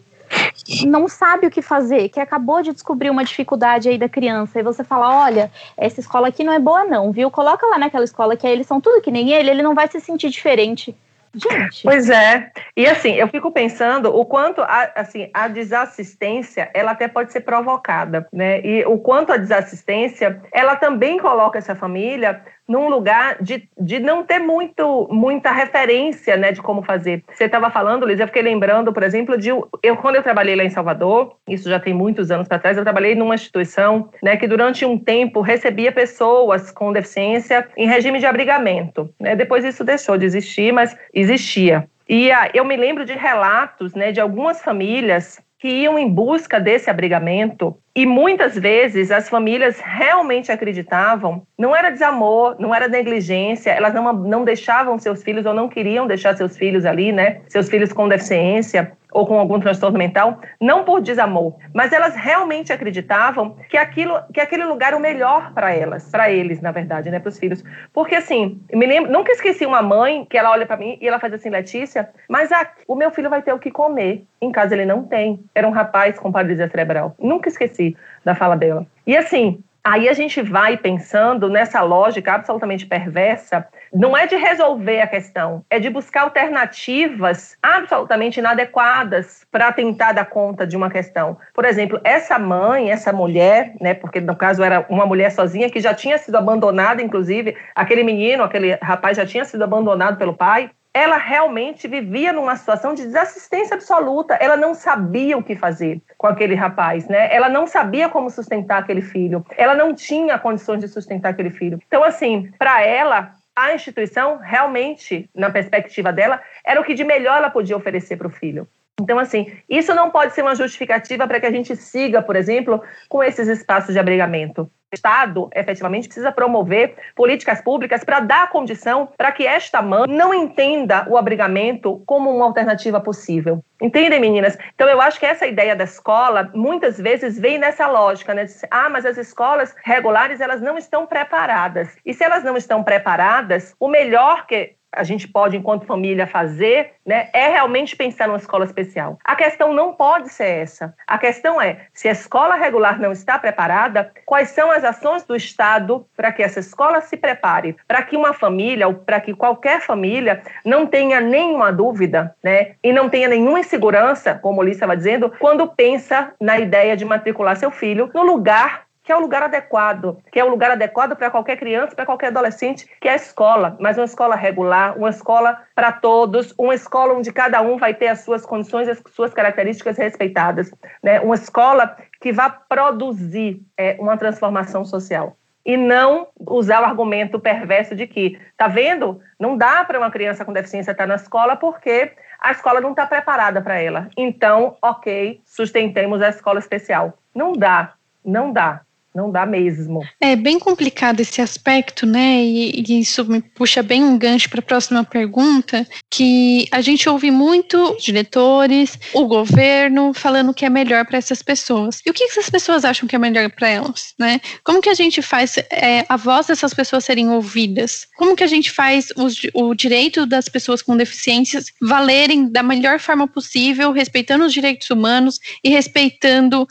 Speaker 3: não sabe o que fazer, que acabou de descobrir uma dificuldade aí da criança, e você fala: olha, essa escola aqui não é boa, não, viu? Coloca lá naquela escola que aí eles são tudo que nem ele, ele não vai se sentir diferente. Gente.
Speaker 2: Pois é. E assim, eu fico pensando o quanto a, assim, a desassistência, ela até pode ser provocada, né? E o quanto a desassistência, ela também coloca essa família num lugar de, de não ter muito, muita referência né, de como fazer. Você estava falando, Liz, eu fiquei lembrando, por exemplo, de eu quando eu trabalhei lá em Salvador, isso já tem muitos anos para trás, eu trabalhei numa instituição né, que durante um tempo recebia pessoas com deficiência em regime de abrigamento. Né? Depois isso deixou de existir, mas existia. E ah, eu me lembro de relatos né, de algumas famílias que iam em busca desse abrigamento e muitas vezes as famílias realmente acreditavam, não era desamor, não era negligência, elas não, não deixavam seus filhos ou não queriam deixar seus filhos ali, né? Seus filhos com deficiência ou com algum transtorno mental, não por desamor, mas elas realmente acreditavam que aquilo, que aquele lugar era o melhor para elas, para eles, na verdade, né, para os filhos. Porque assim, me lembro, nunca esqueci uma mãe que ela olha para mim e ela faz assim, Letícia, mas aqui, o meu filho vai ter o que comer. Em casa ele não tem. Era um rapaz com paralisia cerebral. Nunca esqueci da fala dela. E assim, Aí a gente vai pensando nessa lógica absolutamente perversa, não é de resolver a questão, é de buscar alternativas absolutamente inadequadas para tentar dar conta de uma questão. Por exemplo, essa mãe, essa mulher, né, porque no caso era uma mulher sozinha que já tinha sido abandonada, inclusive, aquele menino, aquele rapaz já tinha sido abandonado pelo pai, ela realmente vivia numa situação de desassistência absoluta. Ela não sabia o que fazer com aquele rapaz, né? Ela não sabia como sustentar aquele filho. Ela não tinha condições de sustentar aquele filho. Então, assim, para ela, a instituição realmente, na perspectiva dela, era o que de melhor ela podia oferecer para o filho. Então, assim, isso não pode ser uma justificativa para que a gente siga, por exemplo, com esses espaços de abrigamento. Estado, efetivamente, precisa promover políticas públicas para dar condição para que esta mãe não entenda o abrigamento como uma alternativa possível. Entendem, meninas? Então, eu acho que essa ideia da escola, muitas vezes, vem nessa lógica, né? Ah, mas as escolas regulares, elas não estão preparadas. E se elas não estão preparadas, o melhor que a gente pode, enquanto família, fazer, né, é realmente pensar numa escola especial. A questão não pode ser essa. A questão é, se a escola regular não está preparada, quais são as ações do Estado para que essa escola se prepare, para que uma família, ou para que qualquer família, não tenha nenhuma dúvida, né, e não tenha nenhuma insegurança, como o Lícia estava dizendo, quando pensa na ideia de matricular seu filho no lugar que é o lugar adequado, que é o lugar adequado para qualquer criança, para qualquer adolescente, que é a escola, mas uma escola regular, uma escola para todos, uma escola onde cada um vai ter as suas condições, as suas características respeitadas, né? Uma escola que vá produzir é, uma transformação social e não usar o argumento perverso de que, tá vendo? Não dá para uma criança com deficiência estar na escola porque a escola não está preparada para ela. Então, ok, sustentemos a escola especial. Não dá, não dá. Não dá mesmo.
Speaker 1: É bem complicado esse aspecto, né? E, e isso me puxa bem um gancho para a próxima pergunta, que a gente ouve muito diretores, o governo falando que é melhor para essas pessoas. E o que essas pessoas acham que é melhor para elas, né? Como que a gente faz é, a voz dessas pessoas serem ouvidas? Como que a gente faz os, o direito das pessoas com deficiências valerem da melhor forma possível, respeitando os direitos humanos e respeitando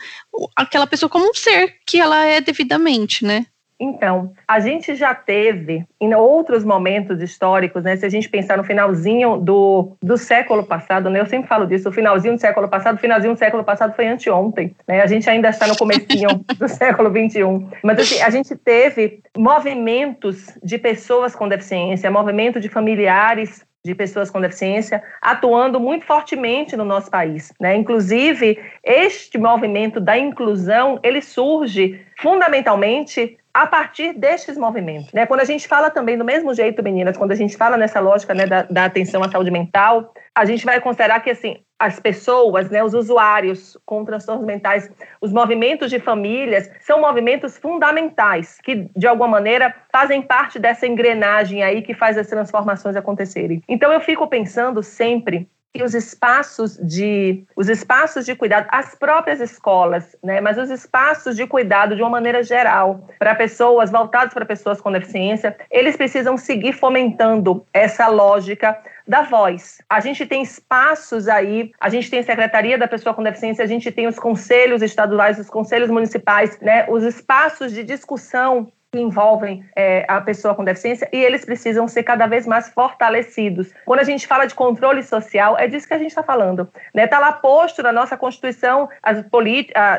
Speaker 1: aquela pessoa como um ser que ela é devidamente, né?
Speaker 2: Então, a gente já teve em outros momentos históricos, né? Se a gente pensar no finalzinho do, do século passado, né? Eu sempre falo disso, o finalzinho do século passado, o finalzinho do século passado foi anteontem, né? A gente ainda está no comecinho [laughs] do século 21. Mas assim, a gente teve movimentos de pessoas com deficiência, movimento de familiares de pessoas com deficiência atuando muito fortemente no nosso país, né? Inclusive, este movimento da inclusão, ele surge fundamentalmente a partir destes movimentos. Né? Quando a gente fala também do mesmo jeito, meninas, quando a gente fala nessa lógica né, da, da, atenção à saúde mental, a gente vai considerar que assim as pessoas, né, os usuários com transtornos mentais, os movimentos de famílias são movimentos fundamentais que de alguma maneira fazem parte dessa engrenagem aí que faz as transformações acontecerem. Então eu fico pensando sempre que os espaços de os espaços de cuidado, as próprias escolas, né, mas os espaços de cuidado de uma maneira geral para pessoas voltados para pessoas com deficiência, eles precisam seguir fomentando essa lógica da voz. A gente tem espaços aí, a gente tem a Secretaria da Pessoa com Deficiência, a gente tem os conselhos estaduais, os conselhos municipais, né, os espaços de discussão que envolvem é, a pessoa com deficiência e eles precisam ser cada vez mais fortalecidos. Quando a gente fala de controle social, é disso que a gente está falando. Está né? Tá lá posto na nossa Constituição, as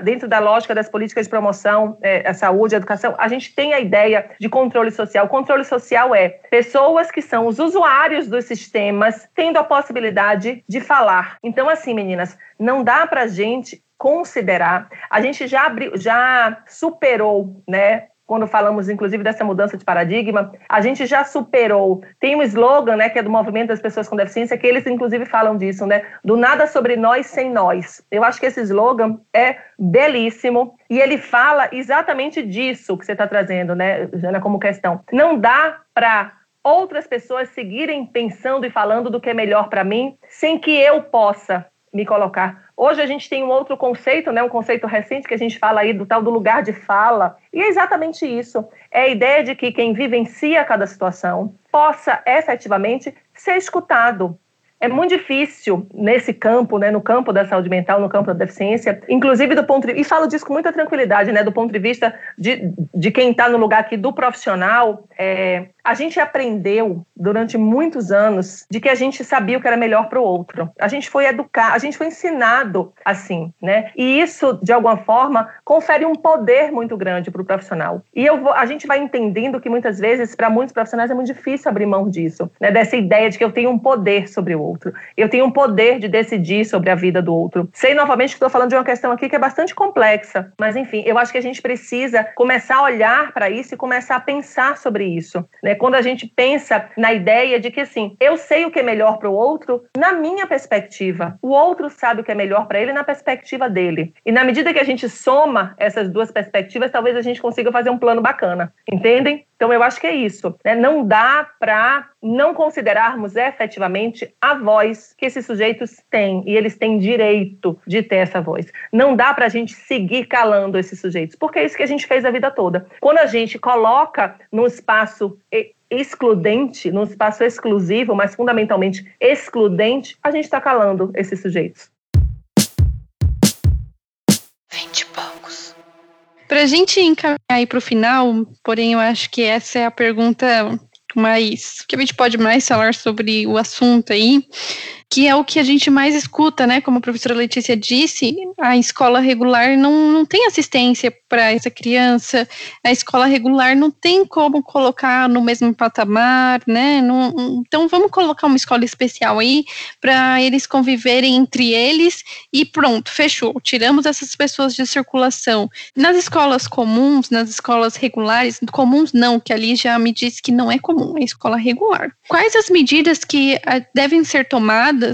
Speaker 2: dentro da lógica das políticas de promoção é, à saúde, à educação, a gente tem a ideia de controle social. O controle social é pessoas que são os usuários dos sistemas tendo a possibilidade de falar. Então, assim, meninas, não dá para a gente considerar. A gente já já superou, né, quando falamos inclusive dessa mudança de paradigma, a gente já superou. Tem um slogan, né, que é do movimento das pessoas com deficiência, que eles inclusive falam disso, né, do nada sobre nós sem nós. Eu acho que esse slogan é belíssimo e ele fala exatamente disso que você está trazendo, né, Jana, como questão. Não dá para outras pessoas seguirem pensando e falando do que é melhor para mim, sem que eu possa me colocar Hoje a gente tem um outro conceito, né, um conceito recente que a gente fala aí do tal do lugar de fala, e é exatamente isso. É a ideia de que quem vivencia cada situação possa efetivamente ser escutado, é muito difícil nesse campo, né, no campo da saúde mental, no campo da deficiência, inclusive do ponto de, e falo disso com muita tranquilidade, né, do ponto de vista de, de quem está no lugar aqui do profissional, é, a gente aprendeu durante muitos anos de que a gente sabia o que era melhor para o outro. A gente foi educar, a gente foi ensinado assim, né? E isso de alguma forma confere um poder muito grande para o profissional. E vou, a gente vai entendendo que muitas vezes para muitos profissionais é muito difícil abrir mão disso, né? Dessa ideia de que eu tenho um poder sobre o outro, eu tenho um poder de decidir sobre a vida do outro. Sei novamente que estou falando de uma questão aqui que é bastante complexa, mas enfim, eu acho que a gente precisa começar a olhar para isso e começar a pensar sobre isso, né? Né? Quando a gente pensa na ideia de que assim, eu sei o que é melhor para o outro na minha perspectiva, o outro sabe o que é melhor para ele na perspectiva dele. E na medida que a gente soma essas duas perspectivas, talvez a gente consiga fazer um plano bacana, entendem? Então, eu acho que é isso. Né? Não dá para não considerarmos efetivamente a voz que esses sujeitos têm, e eles têm direito de ter essa voz. Não dá para a gente seguir calando esses sujeitos, porque é isso que a gente fez a vida toda. Quando a gente coloca num espaço excludente, num espaço exclusivo, mas fundamentalmente excludente, a gente está calando esses sujeitos.
Speaker 1: Para a gente encaminhar aí para o final, porém, eu acho que essa é a pergunta mais que a gente pode mais falar sobre o assunto aí, que é o que a gente mais escuta, né? Como a professora Letícia disse, a escola regular não, não tem assistência para essa criança, a escola regular não tem como colocar no mesmo patamar, né? Não, então vamos colocar uma escola especial aí para eles conviverem entre eles e pronto, fechou. Tiramos essas pessoas de circulação. Nas escolas comuns, nas escolas regulares, comuns não, que ali já me disse que não é comum, é escola regular. Quais as medidas que ah, devem ser tomadas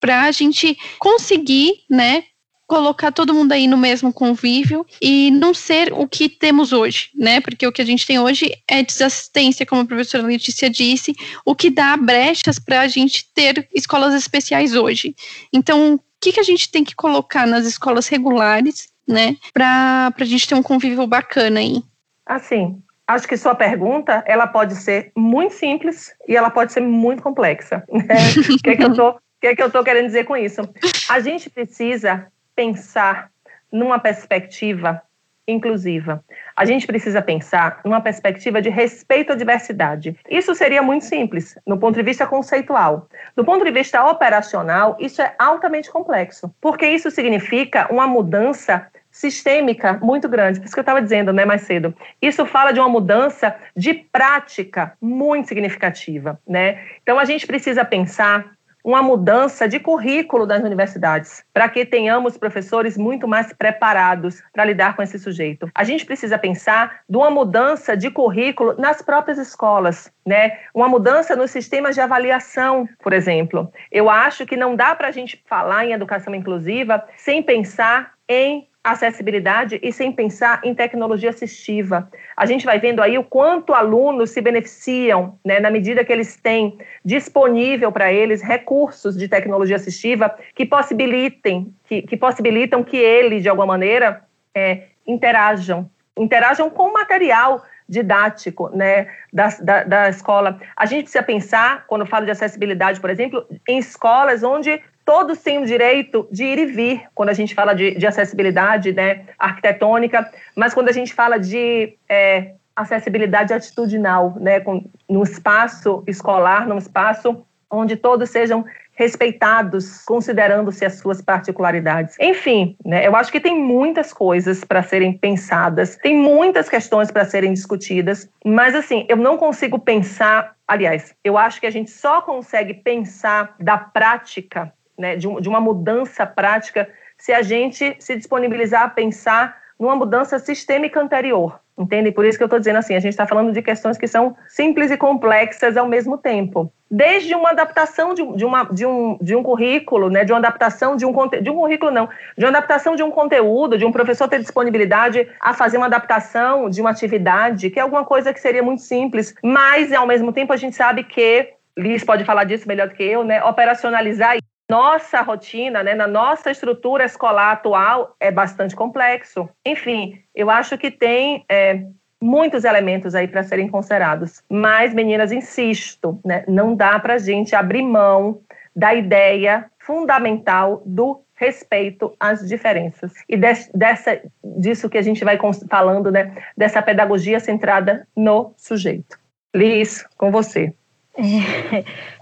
Speaker 1: para a gente conseguir, né, colocar todo mundo aí no mesmo convívio e não ser o que temos hoje, né? Porque o que a gente tem hoje é desassistência, como a professora Letícia disse, o que dá brechas para a gente ter escolas especiais hoje. Então, o que, que a gente tem que colocar nas escolas regulares, né, para a gente ter um convívio bacana aí?
Speaker 2: Assim, acho que sua pergunta ela pode ser muito simples e ela pode ser muito complexa. Né? [laughs] o que é que eu tô, que é que eu tô querendo dizer com isso? A gente precisa pensar numa perspectiva inclusiva. A gente precisa pensar numa perspectiva de respeito à diversidade. Isso seria muito simples, no ponto de vista conceitual. Do ponto de vista operacional, isso é altamente complexo, porque isso significa uma mudança sistêmica muito grande. Por isso que eu estava dizendo né, mais cedo. Isso fala de uma mudança de prática muito significativa. Né? Então, a gente precisa pensar uma mudança de currículo das universidades, para que tenhamos professores muito mais preparados para lidar com esse sujeito. A gente precisa pensar de uma mudança de currículo nas próprias escolas, né? Uma mudança nos sistemas de avaliação, por exemplo. Eu acho que não dá para a gente falar em educação inclusiva sem pensar em acessibilidade e sem pensar em tecnologia assistiva. A gente vai vendo aí o quanto alunos se beneficiam, né, na medida que eles têm disponível para eles recursos de tecnologia assistiva que possibilitem, que, que possibilitam que eles, de alguma maneira, é, interajam, interajam com o material didático né, da, da, da, escola. A gente precisa pensar, quando eu falo de acessibilidade, por exemplo, em escolas onde todos têm o direito de ir e vir, quando a gente fala de, de acessibilidade né, arquitetônica, mas quando a gente fala de é, acessibilidade atitudinal, né, com, no espaço escolar, num espaço onde todos sejam respeitados, considerando-se as suas particularidades. Enfim, né, eu acho que tem muitas coisas para serem pensadas, tem muitas questões para serem discutidas, mas assim, eu não consigo pensar. Aliás, eu acho que a gente só consegue pensar da prática né, de, de uma mudança prática, se a gente se disponibilizar a pensar numa mudança sistêmica anterior. Entende? Por isso que eu estou dizendo assim, a gente está falando de questões que são simples e complexas ao mesmo tempo. Desde uma adaptação de, de, uma, de, um, de um currículo, né, de uma adaptação de um, de um currículo, não, de uma adaptação de um conteúdo, de um professor ter disponibilidade a fazer uma adaptação de uma atividade, que é alguma coisa que seria muito simples, mas ao mesmo tempo a gente sabe que Liz pode falar disso melhor do que eu, né? Operacionalizar nossa rotina, né, na nossa estrutura escolar atual, é bastante complexo. Enfim, eu acho que tem é, muitos elementos aí para serem considerados. Mas, meninas, insisto, né, não dá para a gente abrir mão da ideia fundamental do respeito às diferenças. E dessa, disso que a gente vai falando, né, dessa pedagogia centrada no sujeito. Liz, com você.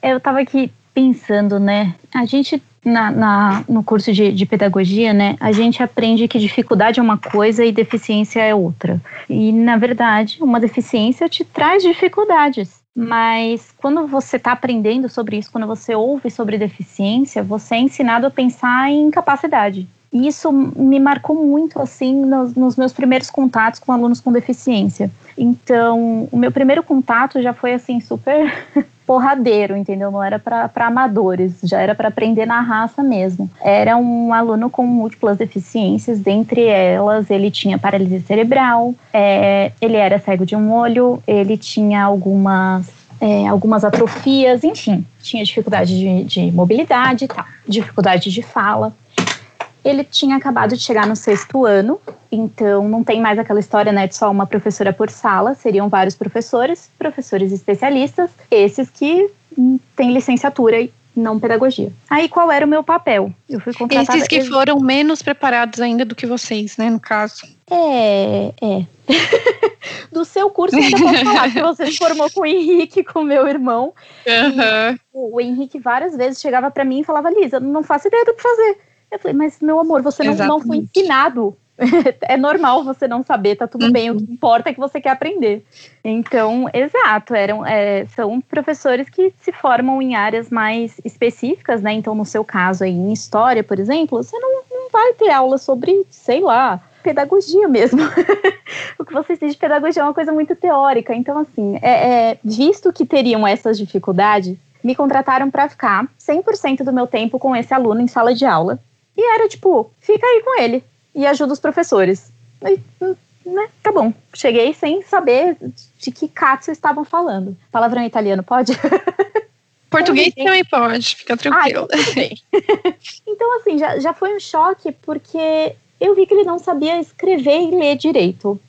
Speaker 3: É, eu estava aqui pensando, né? A gente na, na, no curso de, de, pedagogia, né, a gente aprende que dificuldade é uma coisa e deficiência é outra. E, na verdade, uma deficiência te traz dificuldades. Mas quando você está aprendendo sobre isso, quando você ouve sobre deficiência, você é ensinado a pensar em capacidade. E isso me marcou muito, assim, nos, nos meus primeiros contatos com alunos com deficiência. Então, o meu primeiro contato já foi, assim, super [laughs] porradeiro, entendeu? Não era para amadores, já era para aprender na raça mesmo. Era um aluno com múltiplas deficiências, dentre elas ele tinha paralisia cerebral, é, ele era cego de um olho, ele tinha algumas é, algumas atrofias, enfim, tinha dificuldade de, de mobilidade, tá, dificuldade de fala. Ele tinha acabado de chegar no sexto ano, então não tem mais aquela história né, de só uma professora por sala, seriam vários professores, professores especialistas, esses que têm licenciatura e não pedagogia. Aí qual era o meu papel?
Speaker 1: Eu fui contratada. Esses que foram menos preparados ainda do que vocês, né, no caso.
Speaker 3: É, é. [laughs] do seu curso eu ainda posso falar que você se formou com o Henrique, com meu irmão. Uhum. O Henrique várias vezes chegava para mim e falava: Lisa, não faço ideia do que fazer. Eu falei, mas meu amor, você não, não foi ensinado. [laughs] é normal você não saber, tá tudo uhum. bem. O que importa é que você quer aprender. Então, exato, eram, é, são professores que se formam em áreas mais específicas, né? Então, no seu caso aí, em história, por exemplo, você não, não vai ter aula sobre, sei lá, pedagogia mesmo. [laughs] o que vocês têm de pedagogia é uma coisa muito teórica. Então, assim, é, é, visto que teriam essas dificuldades, me contrataram para ficar 100% do meu tempo com esse aluno em sala de aula. E era tipo, fica aí com ele e ajuda os professores. E, né, tá bom. Cheguei sem saber de que cazzo estavam falando. Palavrão italiano pode? [laughs]
Speaker 1: Português também pode, fica tranquilo.
Speaker 3: Ah, [laughs] então, assim, já, já foi um choque, porque eu vi que ele não sabia escrever e ler direito.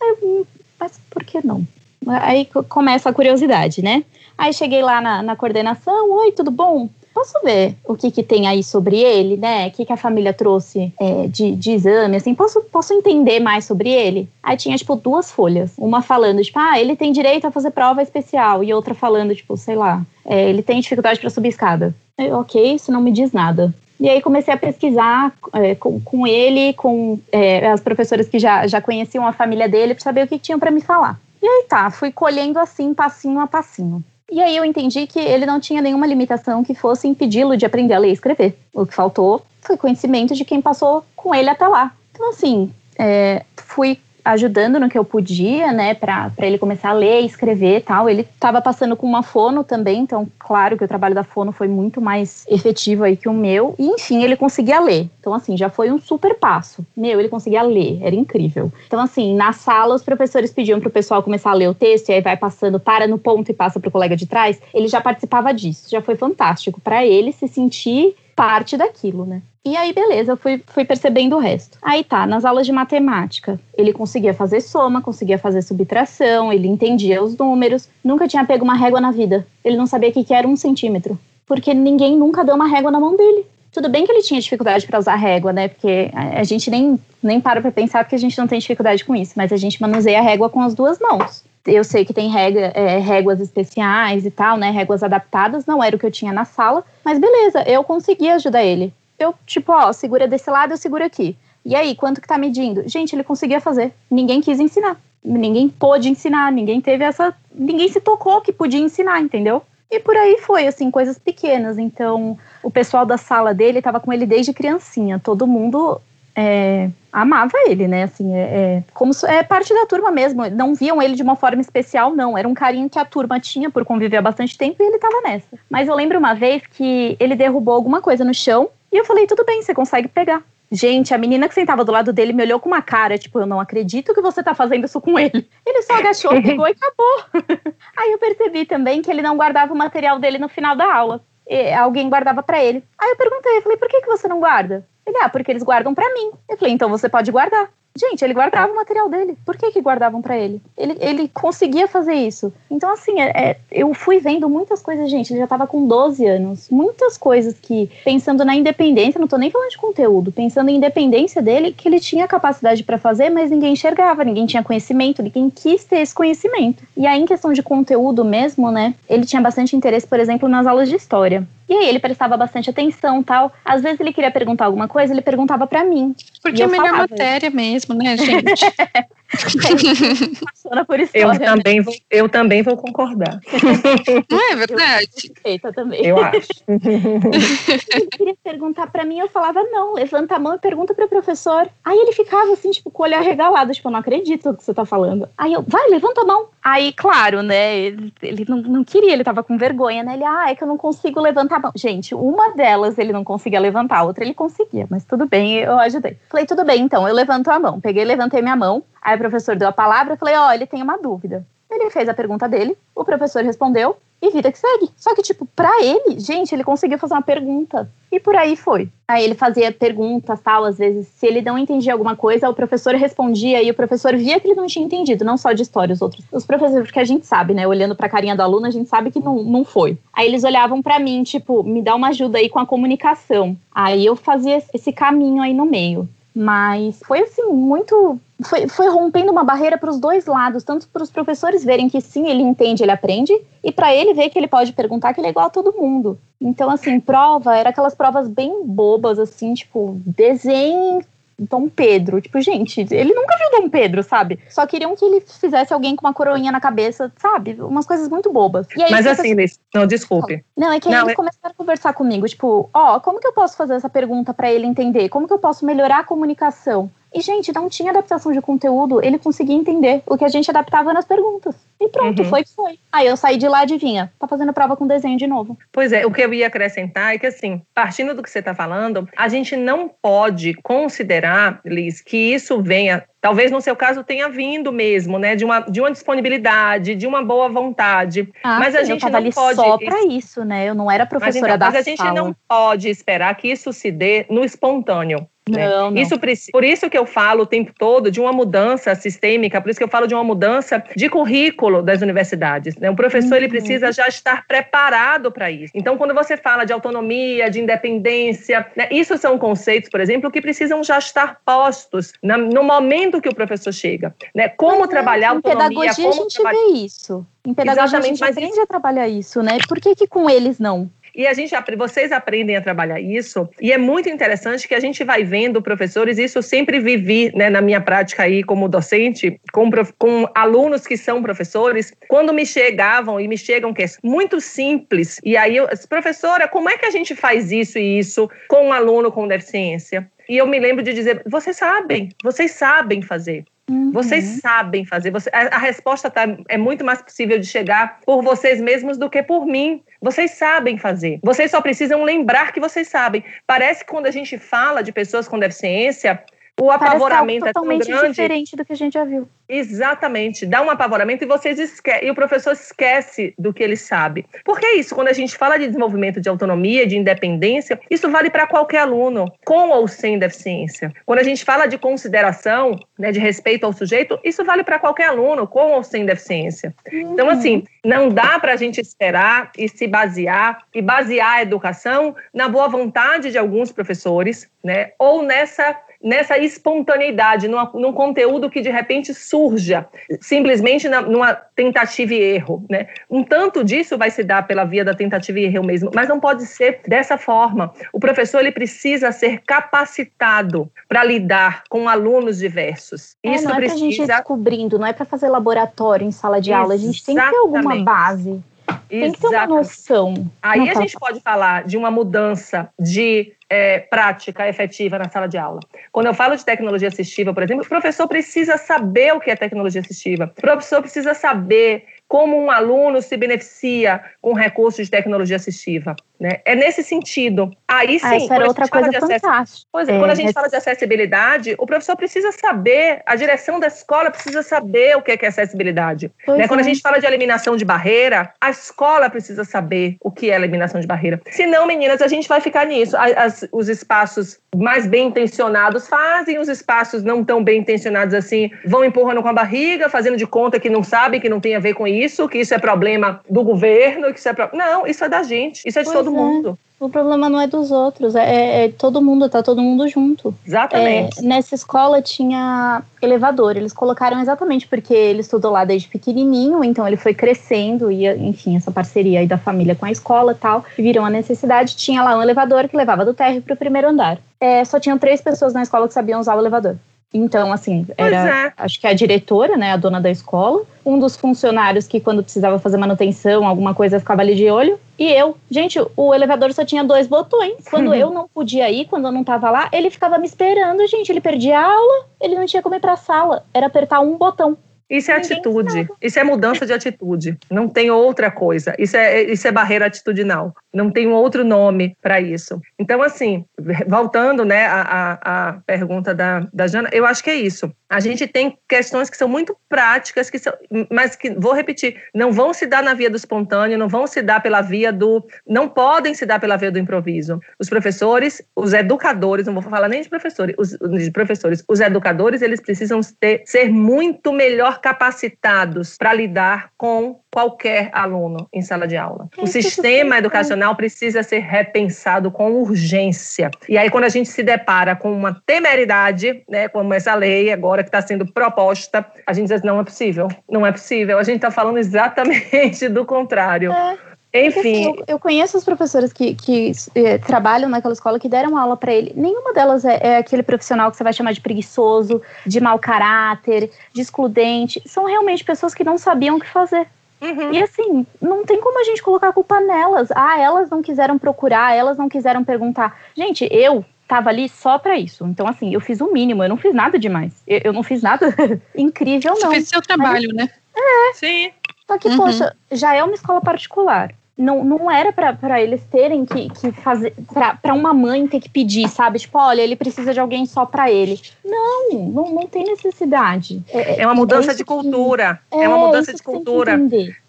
Speaker 3: Eu, mas por que não? Aí começa a curiosidade, né? Aí cheguei lá na, na coordenação, oi, tudo bom? Posso ver o que, que tem aí sobre ele, né? O que, que a família trouxe é, de, de exame, assim, posso, posso entender mais sobre ele? Aí tinha, tipo, duas folhas. Uma falando, tipo, ah, ele tem direito a fazer prova especial. E outra falando, tipo, sei lá, é, ele tem dificuldade para subir escada. Eu, ok, isso não me diz nada. E aí comecei a pesquisar é, com, com, ele, com é, as professoras que já, já conheciam a família dele, para saber o que tinham para me falar. E aí tá, fui colhendo assim, passinho a passinho. E aí eu entendi que ele não tinha nenhuma limitação que fosse impedi-lo de aprender a ler e escrever. O que faltou foi conhecimento de quem passou com ele até lá. Então, assim, é, fui ajudando no que eu podia, né, para ele começar a ler escrever e tal. Ele estava passando com uma fono também, então, claro que o trabalho da fono foi muito mais efetivo aí que o meu. E, enfim, ele conseguia ler. Então, assim, já foi um super passo. Meu, ele conseguia ler, era incrível. Então, assim, na sala, os professores pediam para o pessoal começar a ler o texto, e aí vai passando, para no ponto e passa para o colega de trás. Ele já participava disso, já foi fantástico para ele se sentir parte daquilo, né? E aí, beleza, fui, fui percebendo o resto. Aí tá, nas aulas de matemática, ele conseguia fazer soma, conseguia fazer subtração, ele entendia os números, nunca tinha pego uma régua na vida. Ele não sabia o que, que era um centímetro, porque ninguém nunca deu uma régua na mão dele. Tudo bem que ele tinha dificuldade para usar régua, né? Porque a gente nem, nem para para pensar porque a gente não tem dificuldade com isso, mas a gente manuseia a régua com as duas mãos. Eu sei que tem regra, é, réguas especiais e tal, né? Réguas adaptadas, não era o que eu tinha na sala, mas beleza, eu consegui ajudar ele eu, tipo, ó, segura desse lado, eu seguro aqui. E aí, quanto que tá medindo? Gente, ele conseguia fazer. Ninguém quis ensinar. Ninguém pôde ensinar, ninguém teve essa. Ninguém se tocou que podia ensinar, entendeu? E por aí foi, assim, coisas pequenas. Então, o pessoal da sala dele tava com ele desde criancinha. Todo mundo é, amava ele, né? Assim, é, é, como é parte da turma mesmo. Não viam ele de uma forma especial, não. Era um carinho que a turma tinha por conviver há bastante tempo e ele tava nessa. Mas eu lembro uma vez que ele derrubou alguma coisa no chão e eu falei, tudo bem, você consegue pegar. Gente, a menina que sentava do lado dele me olhou com uma cara, tipo, eu não acredito que você tá fazendo isso com ele. Ele só agachou, [laughs] pegou e acabou. [laughs] Aí eu percebi também que ele não guardava o material dele no final da aula. E alguém guardava para ele. Aí eu perguntei, eu falei, por que, que você não guarda? Ele, ah, porque eles guardam para mim. Eu falei, então você pode guardar. Gente, ele guardava o material dele. Por que, que guardavam para ele? ele? Ele conseguia fazer isso. Então, assim, é, é, eu fui vendo muitas coisas, gente. Ele já estava com 12 anos. Muitas coisas que, pensando na independência, não tô nem falando de conteúdo, pensando em independência dele, que ele tinha capacidade para fazer, mas ninguém enxergava, ninguém tinha conhecimento, ninguém quis ter esse conhecimento. E aí, em questão de conteúdo mesmo, né? Ele tinha bastante interesse, por exemplo, nas aulas de história. E aí ele prestava bastante atenção tal. Às vezes ele queria perguntar alguma coisa, ele perguntava para mim.
Speaker 1: Porque é a melhor falava. matéria mesmo, né, gente? [laughs] [laughs]
Speaker 3: por história.
Speaker 2: Eu né? também, né? vou, eu também vou concordar. [laughs]
Speaker 1: Não é verdade?
Speaker 3: Eita, também.
Speaker 2: Eu acho. [laughs]
Speaker 3: ele queria perguntar para mim, eu falava, não, levanta a mão e pergunta pro professor. Aí ele ficava assim, tipo, com o olhar regalado, tipo, eu não acredito no que você tá falando. Aí eu, vai, levanta a mão. Aí, claro, né, ele, ele não, não queria, ele tava com vergonha, né? Ele, ah, é que eu não consigo levantar a mão. Gente, uma delas ele não conseguia levantar, a outra ele conseguia, mas tudo bem, eu ajudei. Falei, tudo bem, então, eu levanto a mão. Peguei, levantei minha mão. Aí o professor deu a palavra, eu falei, ó, oh, ele tem uma dúvida. Ele fez a pergunta dele, o professor respondeu e vida que segue. Só que, tipo, pra ele, gente, ele conseguiu fazer uma pergunta. E por aí foi. Aí ele fazia perguntas, tal, às vezes, se ele não entendia alguma coisa, o professor respondia e o professor via que ele não tinha entendido, não só de história, os outros. Os professores, porque a gente sabe, né, olhando pra carinha do aluno, a gente sabe que não, não foi. Aí eles olhavam para mim, tipo, me dá uma ajuda aí com a comunicação. Aí eu fazia esse caminho aí no meio. Mas foi assim, muito. Foi, foi rompendo uma barreira para os dois lados, tanto para os professores verem que sim, ele entende, ele aprende, e para ele ver que ele pode perguntar que ele é igual a todo mundo. Então, assim, prova, era aquelas provas bem bobas, assim, tipo, desenho Dom Pedro. Tipo, gente, ele nunca viu Dom Pedro, sabe? Só queriam que ele fizesse alguém com uma coroinha na cabeça, sabe? Umas coisas muito bobas.
Speaker 2: Aí, Mas assim, Liz, não, desculpe.
Speaker 3: Não, é que aí não, eles é... começaram a conversar comigo, tipo, ó, oh, como que eu posso fazer essa pergunta para ele entender? Como que eu posso melhorar a comunicação? E, gente, não tinha adaptação de conteúdo, ele conseguia entender o que a gente adaptava nas perguntas. E pronto, uhum. foi que foi. Aí eu saí de lá, adivinha, tá fazendo prova com desenho de novo.
Speaker 2: Pois é, o que eu ia acrescentar é que, assim, partindo do que você está falando, a gente não pode considerar, Liz, que isso venha Talvez no seu caso tenha vindo mesmo, né, de uma, de uma disponibilidade, de uma boa vontade.
Speaker 3: Ah, mas a gente eu não pode só para isso, né? Eu não era professora
Speaker 2: mas,
Speaker 3: então, da
Speaker 2: Mas a gente
Speaker 3: sala.
Speaker 2: não pode esperar que isso se dê no espontâneo.
Speaker 3: Né? Não, não.
Speaker 2: Isso, por isso que eu falo o tempo todo de uma mudança sistêmica, por isso que eu falo de uma mudança de currículo das universidades. Né? O professor uhum. ele precisa já estar preparado para isso. Então, quando você fala de autonomia, de independência, né? isso são conceitos, por exemplo, que precisam já estar postos na, no momento que o professor chega. Né? Como Mas, trabalhar
Speaker 3: em
Speaker 2: autonomia?
Speaker 3: Pedagogia a gente vê isso. Em pedagogia Exatamente, a gente aprende isso... a trabalhar isso, né? Por que, que com eles não?
Speaker 2: E a gente, vocês aprendem a trabalhar isso, e é muito interessante que a gente vai vendo professores, isso eu sempre vivi né, na minha prática aí como docente, com, com alunos que são professores, quando me chegavam e me chegam que é muito simples, e aí, eu, professora, como é que a gente faz isso e isso com um aluno com deficiência? E eu me lembro de dizer, vocês sabem, vocês sabem fazer. Uhum. Vocês sabem fazer. Você, a, a resposta tá, é muito mais possível de chegar por vocês mesmos do que por mim. Vocês sabem fazer. Vocês só precisam lembrar que vocês sabem. Parece que quando a gente fala de pessoas com deficiência, o apavoramento
Speaker 3: é totalmente
Speaker 2: grande.
Speaker 3: diferente do que a gente já viu.
Speaker 2: Exatamente, dá um apavoramento e vocês esque e o professor esquece do que ele sabe. Porque é isso, quando a gente fala de desenvolvimento de autonomia, de independência, isso vale para qualquer aluno, com ou sem deficiência. Quando a gente fala de consideração, né, de respeito ao sujeito, isso vale para qualquer aluno, com ou sem deficiência. Uhum. Então, assim, não dá para a gente esperar e se basear e basear a educação na boa vontade de alguns professores, né, ou nessa nessa espontaneidade, numa, num conteúdo que de repente surja, simplesmente na, numa tentativa e erro. Né? Um tanto disso vai se dar pela via da tentativa e erro mesmo, mas não pode ser dessa forma. O professor ele precisa ser capacitado para lidar com alunos diversos.
Speaker 3: É, Isso não é precisa... para a gente ir descobrindo, não é para fazer laboratório em sala de aula, a gente tem que ter alguma base. Tem que ter uma noção.
Speaker 2: Aí a gente pode falar de uma mudança de é, prática efetiva na sala de aula. Quando eu falo de tecnologia assistiva, por exemplo, o professor precisa saber o que é tecnologia assistiva. O professor precisa saber como um aluno se beneficia com recursos de tecnologia assistiva. Né? É nesse sentido. Aí ah, sim,
Speaker 3: ah, essa era outra coisa fantástica.
Speaker 2: Pois é, quando a gente fala de acessibilidade, o professor precisa saber, a direção da escola precisa saber o que é acessibilidade. Né? Quando a é. gente fala de eliminação de barreira, a escola precisa saber o que é eliminação de barreira. Senão, meninas, a gente vai ficar nisso. As, os espaços mais bem intencionados fazem, os espaços não tão bem intencionados assim vão empurrando com a barriga, fazendo de conta que não sabem, que não tem a ver com isso, que isso é problema do governo, que isso é pro... Não, isso é da gente, isso é de pois todo é. mundo.
Speaker 3: O problema não é dos outros, é, é, é todo mundo, tá todo mundo junto.
Speaker 2: Exatamente.
Speaker 3: É, nessa escola tinha elevador, eles colocaram exatamente porque ele estudou lá desde pequenininho, então ele foi crescendo e, enfim, essa parceria aí da família com a escola e tal, viram a necessidade, tinha lá um elevador que levava do térreo para o primeiro andar. É, só tinham três pessoas na escola que sabiam usar o elevador. Então, assim, era, é. acho que a diretora, né, a dona da escola, um dos funcionários que quando precisava fazer manutenção, alguma coisa, ficava ali de olho, e eu. Gente, o elevador só tinha dois botões. Quando eu não podia ir, quando eu não tava lá, ele ficava me esperando, gente. Ele perdia a aula, ele não tinha como ir pra sala. Era apertar um botão.
Speaker 2: Isso é Ninguém atitude, isso é mudança de atitude. Não tem outra coisa. Isso é, isso é barreira atitudinal. Não tem um outro nome para isso. Então, assim, voltando né, à, à, pergunta da, da Jana, eu acho que é isso. A gente tem questões que são muito práticas, que são, mas que, vou repetir, não vão se dar na via do espontâneo, não vão se dar pela via do. não podem se dar pela via do improviso. Os professores, os educadores, não vou falar nem de professores, os, de professores, os educadores, eles precisam ter, ser muito melhor capacitados para lidar com qualquer aluno em sala de aula. O sistema educacional precisa ser repensado com urgência. E aí, quando a gente se depara com uma temeridade, né, como essa lei agora que está sendo proposta, a gente diz: não é possível, não é possível. A gente está falando exatamente [laughs] do contrário. É. Enfim.
Speaker 3: Assim, eu, eu, conheço os professores que, que eh, trabalham naquela escola que deram aula para ele. Nenhuma delas é, é, aquele profissional que você vai chamar de preguiçoso, de mau caráter, de excludente. São realmente pessoas que não sabiam o que fazer. Uhum. E assim, não tem como a gente colocar a culpa nelas. Ah, elas não quiseram procurar, elas não quiseram perguntar. Gente, eu tava ali só para isso. Então, assim, eu fiz o mínimo, eu não fiz nada demais. Eu, eu não fiz nada [laughs] incrível, não. Você
Speaker 1: fez seu trabalho, Mas, né?
Speaker 3: É.
Speaker 1: Sim.
Speaker 3: Só que, uhum. poxa, já é uma escola particular não, não era para eles terem que, que fazer, para uma mãe ter que pedir, sabe? Tipo, olha, ele precisa de alguém só para ele. Não, não, não tem necessidade.
Speaker 2: É, é uma mudança é de cultura. Que, é, uma é mudança de cultura.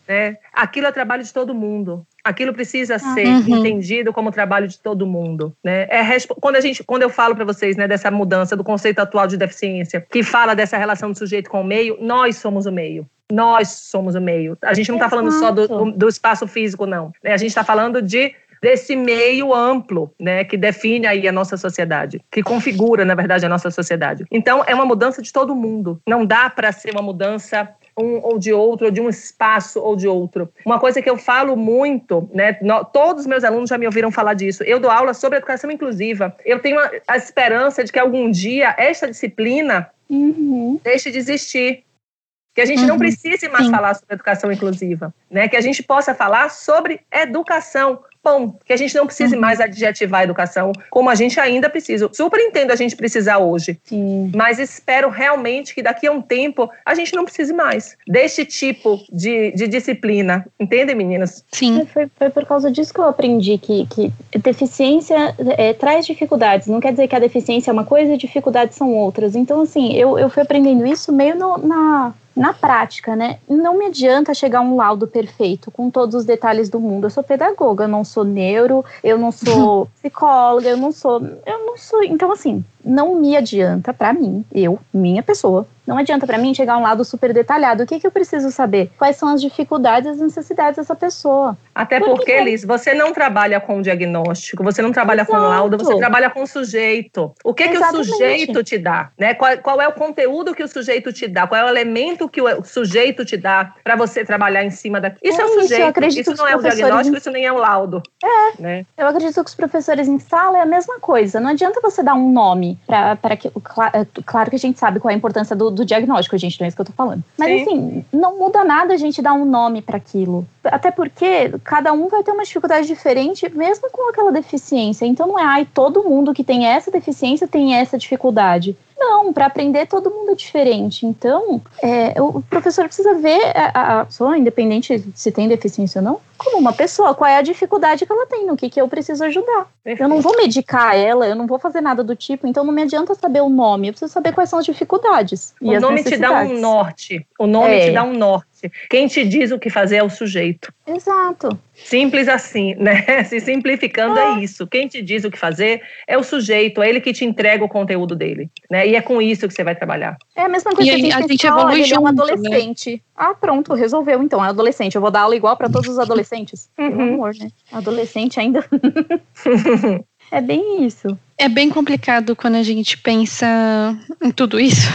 Speaker 2: Né? Aquilo é trabalho de todo mundo. Aquilo precisa ah, ser uhum. entendido como trabalho de todo mundo, né? É quando a gente, quando eu falo para vocês, né, dessa mudança do conceito atual de deficiência, que fala dessa relação do sujeito com o meio, nós somos o meio nós somos o meio. A gente não está falando só do, do, espaço físico, não. Né? A gente está falando de desse meio amplo, né, que define aí a nossa sociedade, que configura, na verdade, a nossa sociedade. Então, é uma mudança de todo mundo. Não dá para ser uma mudança um ou de outro, ou de um espaço ou de outro. Uma coisa que eu falo muito, né? Todos os meus alunos já me ouviram falar disso. Eu dou aula sobre educação inclusiva. Eu tenho a, a esperança de que algum dia esta disciplina uhum. deixe de existir que a gente uhum, não precise mais sim. falar sobre educação inclusiva, né? Que a gente possa falar sobre educação, bom, que a gente não precise uhum. mais adjetivar a educação como a gente ainda precisa. Super entendo a gente precisar hoje, Sim. mas espero realmente que daqui a um tempo a gente não precise mais deste tipo de, de disciplina. Entendem, meninas?
Speaker 3: Sim. Foi, foi, por causa disso que eu aprendi que, que deficiência é, traz dificuldades. Não quer dizer que a deficiência é uma coisa e dificuldades são outras. Então, assim, eu, eu fui aprendendo isso meio no, na na prática, né? Não me adianta chegar um laudo perfeito com todos os detalhes do mundo. Eu sou pedagoga, eu não sou neuro, eu não sou [laughs] psicóloga, eu não sou, eu não sou. Então assim, não me adianta para mim, eu, minha pessoa, não adianta para mim chegar um lado super detalhado. O que, que eu preciso saber? Quais são as dificuldades e as necessidades dessa pessoa?
Speaker 2: Até Por porque, Liz, você não trabalha com diagnóstico, você não trabalha Exato. com laudo, você trabalha com sujeito. O que, que o sujeito te dá? Né? Qual, qual, é o conteúdo que o sujeito te dá? Qual é o elemento que o sujeito te dá para você trabalhar em cima daquilo? Isso é, é o sujeito. Isso, não é o diagnóstico, isso nem é o laudo.
Speaker 3: É. Né? Eu acredito que os professores em sala é a mesma coisa. Não adianta você dar um nome para que. Claro, claro que a gente sabe qual é a importância do, do diagnóstico, gente, não é isso que eu tô falando. Mas Sim. assim, não muda nada a gente dar um nome para aquilo. Até porque cada um vai ter uma dificuldade diferente, mesmo com aquela deficiência. Então não é, ai, todo mundo que tem essa deficiência tem essa dificuldade. Não, para aprender todo mundo é diferente. Então, é, o professor precisa ver a, a pessoa, independente se tem deficiência ou não, como uma pessoa, qual é a dificuldade que ela tem, no que, que eu preciso ajudar. Perfeito. Eu não vou medicar ela, eu não vou fazer nada do tipo, então não me adianta saber o nome, eu preciso saber quais são as dificuldades.
Speaker 2: O nome te dá um norte. O nome é. te dá um norte. Quem te diz o que fazer é o sujeito.
Speaker 3: Exato.
Speaker 2: Simples assim, né? [laughs] Se simplificando é. é isso. Quem te diz o que fazer é o sujeito, é ele que te entrega o conteúdo dele, né? E é com isso que você vai trabalhar.
Speaker 3: É a mesma coisa e que a gente, a gente evolui junto, é um né? adolescente. Né? Ah, pronto, resolveu então, é adolescente. Eu vou dar aula igual para todos os [laughs] adolescentes. Uhum. Pelo amor, né? Adolescente ainda. [laughs] é bem isso.
Speaker 1: É bem complicado quando a gente pensa em tudo isso.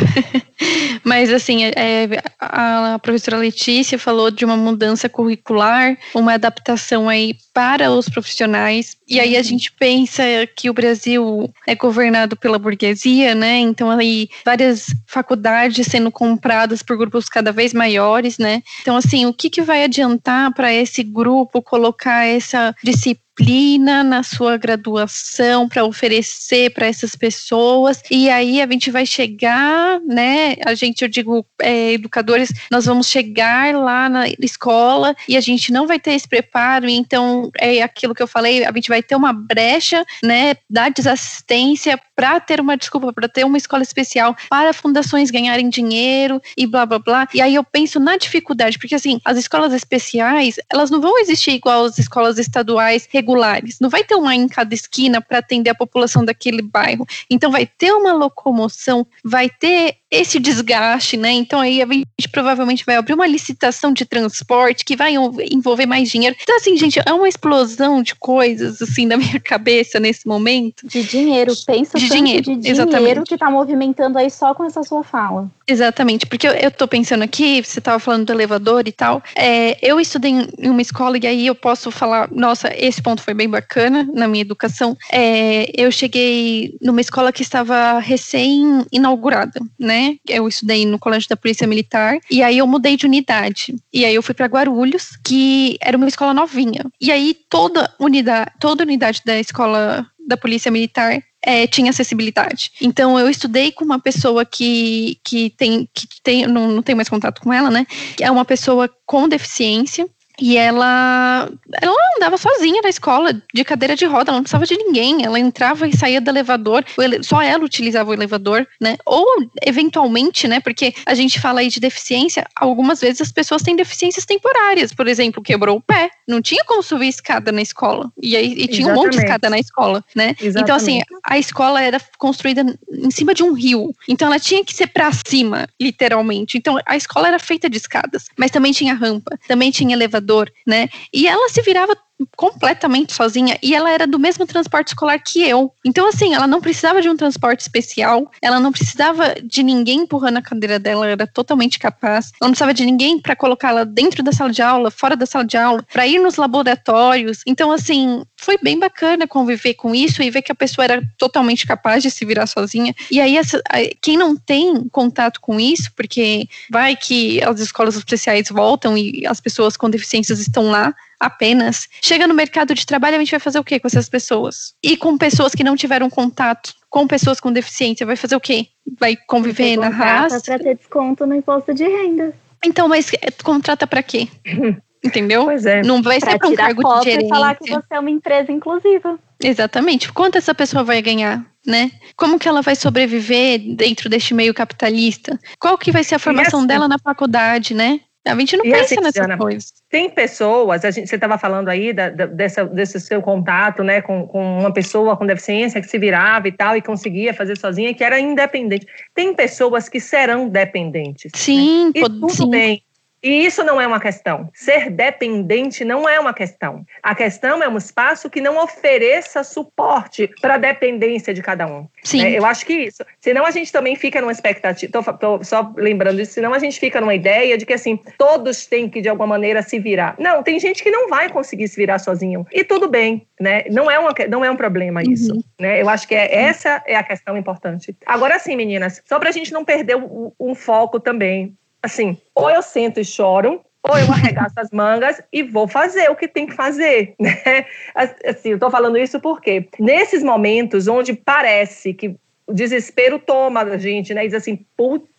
Speaker 1: [laughs] Mas, assim, é, a professora Letícia falou de uma mudança curricular, uma adaptação aí para os profissionais. E aí a uhum. gente pensa que o Brasil é governado pela burguesia, né? Então, aí, várias faculdades sendo compradas por grupos cada vez maiores, né? Então, assim, o que, que vai adiantar para esse grupo colocar essa disciplina? Disciplina na sua graduação para oferecer para essas pessoas e aí a gente vai chegar, né? A gente, eu digo, é, educadores, nós vamos chegar lá na escola e a gente não vai ter esse preparo, então é aquilo que eu falei, a gente vai ter uma brecha, né? Da desassistência para ter uma desculpa, para ter uma escola especial, para fundações ganharem dinheiro e blá blá blá. E aí eu penso na dificuldade, porque assim, as escolas especiais, elas não vão existir igual as escolas estaduais regulares. Não vai ter uma em cada esquina para atender a população daquele bairro. Então vai ter uma locomoção, vai ter esse desgaste, né? Então aí a gente provavelmente vai abrir uma licitação de transporte que vai envolver mais dinheiro. Então assim, gente, é uma explosão de coisas assim [laughs] na minha cabeça nesse momento.
Speaker 3: De dinheiro, pensa de dinheiro, de dinheiro exatamente. que está movimentando aí só com essa sua fala.
Speaker 1: Exatamente, porque eu, eu tô pensando aqui, você estava falando do elevador e tal. É, eu estudei em uma escola e aí eu posso falar, nossa, esse ponto foi bem bacana na minha educação. É, eu cheguei numa escola que estava recém-inaugurada, né? Eu estudei no Colégio da Polícia Militar e aí eu mudei de unidade. E aí eu fui para Guarulhos, que era uma escola novinha. E aí toda unidade, toda unidade da escola da Polícia Militar é, tinha acessibilidade. Então eu estudei com uma pessoa que, que tem, que tem não, não tenho mais contato com ela, né? É uma pessoa com deficiência e ela, ela andava sozinha na escola, de cadeira de roda, ela não precisava de ninguém. Ela entrava e saía do elevador, só ela utilizava o elevador, né? Ou, eventualmente, né? Porque a gente fala aí de deficiência, algumas vezes as pessoas têm deficiências temporárias. Por exemplo, quebrou o pé, não tinha como subir escada na escola. E aí e tinha Exatamente. um monte de escada na escola, né? Exatamente. Então, assim, a escola era construída em cima de um rio. Então, ela tinha que ser para cima, literalmente. Então, a escola era feita de escadas, mas também tinha rampa, também tinha elevador né? E ela se virava completamente sozinha e ela era do mesmo transporte escolar que eu. Então, assim, ela não precisava de um transporte especial, ela não precisava de ninguém empurrando a cadeira dela, ela era totalmente capaz. Ela não precisava de ninguém para colocá-la dentro da sala de aula, fora da sala de aula, para ir nos laboratórios. Então, assim, foi bem bacana conviver com isso e ver que a pessoa era totalmente capaz de se virar sozinha. E aí, essa, quem não tem contato com isso, porque vai que as escolas especiais voltam e as pessoas com deficiências estão lá, apenas. Chega no mercado de trabalho, a gente vai fazer o quê com essas pessoas? E com pessoas que não tiveram contato com pessoas com deficiência, vai fazer o quê? Vai conviver na raça?
Speaker 3: para ter desconto no imposto de renda.
Speaker 1: Então, mas contrata para quê? [laughs] Entendeu?
Speaker 2: Pois é.
Speaker 1: Não vai ser para um cargo de gerência.
Speaker 3: E falar que você é uma empresa inclusiva.
Speaker 1: Exatamente. Quanto essa pessoa vai ganhar, né? Como que ela vai sobreviver dentro deste meio capitalista? Qual que vai ser a formação assim, dela na faculdade, né? A gente não e pensa assim, nessas coisas.
Speaker 2: Tem pessoas, a gente, você estava falando aí da, da, dessa, desse seu contato né, com, com uma pessoa com deficiência que se virava e tal e conseguia fazer sozinha, que era independente. Tem pessoas que serão dependentes.
Speaker 1: Né? Sim,
Speaker 2: né? e tudo sim. bem. E isso não é uma questão. Ser dependente não é uma questão. A questão é um espaço que não ofereça suporte para a dependência de cada um.
Speaker 1: Sim.
Speaker 2: É, eu acho que isso. Senão a gente também fica numa expectativa. Estou só lembrando isso. Senão a gente fica numa ideia de que assim todos têm que de alguma maneira se virar. Não, tem gente que não vai conseguir se virar sozinho. E tudo bem, né? Não é, uma, não é um problema isso. Uhum. Né? Eu acho que é, essa é a questão importante. Agora sim, meninas, só para a gente não perder um foco também assim, ou eu sento e choro, ou eu arregaço as mangas e vou fazer o que tem que fazer, [laughs] né? Assim, eu tô falando isso porque nesses momentos onde parece que o desespero toma a gente, né? E diz assim, putz,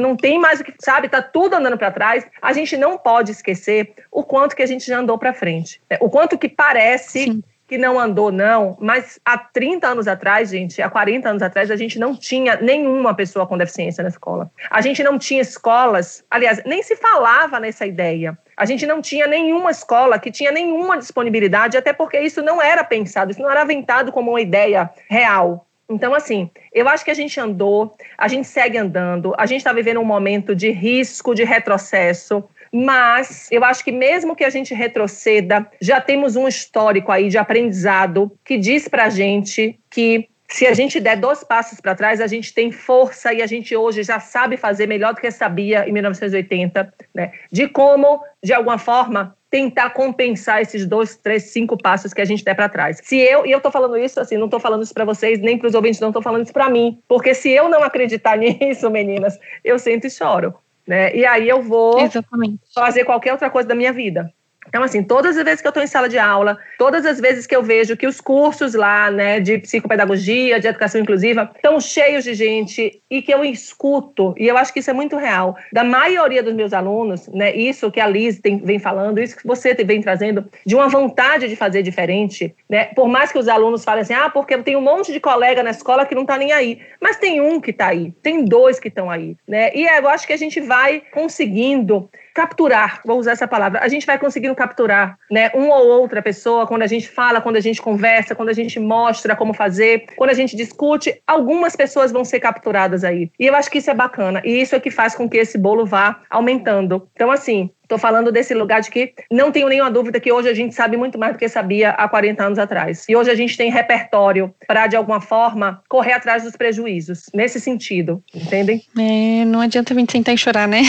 Speaker 2: não tem mais o que, sabe, tá tudo andando para trás. A gente não pode esquecer o quanto que a gente já andou para frente, né? o quanto que parece Sim que não andou, não, mas há 30 anos atrás, gente, há 40 anos atrás, a gente não tinha nenhuma pessoa com deficiência na escola. A gente não tinha escolas, aliás, nem se falava nessa ideia. A gente não tinha nenhuma escola que tinha nenhuma disponibilidade, até porque isso não era pensado, isso não era aventado como uma ideia real. Então, assim, eu acho que a gente andou, a gente segue andando, a gente está vivendo um momento de risco, de retrocesso. Mas eu acho que mesmo que a gente retroceda, já temos um histórico aí de aprendizado que diz pra gente que se a gente der dois passos para trás, a gente tem força e a gente hoje já sabe fazer melhor do que sabia em 1980, né? De como, de alguma forma, tentar compensar esses dois, três, cinco passos que a gente der para trás. Se eu, e eu tô falando isso assim, não tô falando isso para vocês, nem para os ouvintes, não tô falando isso para mim, porque se eu não acreditar [laughs] nisso, meninas, eu sento e choro. Né? E aí eu vou Exatamente. fazer qualquer outra coisa da minha vida. Então, assim, todas as vezes que eu estou em sala de aula, todas as vezes que eu vejo que os cursos lá, né, de psicopedagogia, de educação inclusiva, estão cheios de gente e que eu escuto, e eu acho que isso é muito real, da maioria dos meus alunos, né, isso que a Liz tem, vem falando, isso que você vem trazendo, de uma vontade de fazer diferente, né, por mais que os alunos falem assim, ah, porque eu tenho um monte de colega na escola que não está nem aí, mas tem um que está aí, tem dois que estão aí, né, e eu acho que a gente vai conseguindo capturar, vou usar essa palavra, a gente vai conseguindo capturar, né, uma ou outra pessoa quando a gente fala, quando a gente conversa, quando a gente mostra como fazer, quando a gente discute, algumas pessoas vão ser capturadas aí. E eu acho que isso é bacana, e isso é que faz com que esse bolo vá aumentando. Então, assim, Estou falando desse lugar de que não tenho nenhuma dúvida que hoje a gente sabe muito mais do que sabia há 40 anos atrás. E hoje a gente tem repertório para, de alguma forma, correr atrás dos prejuízos, nesse sentido, entendem?
Speaker 1: É, não adianta a gente sentar e chorar, né?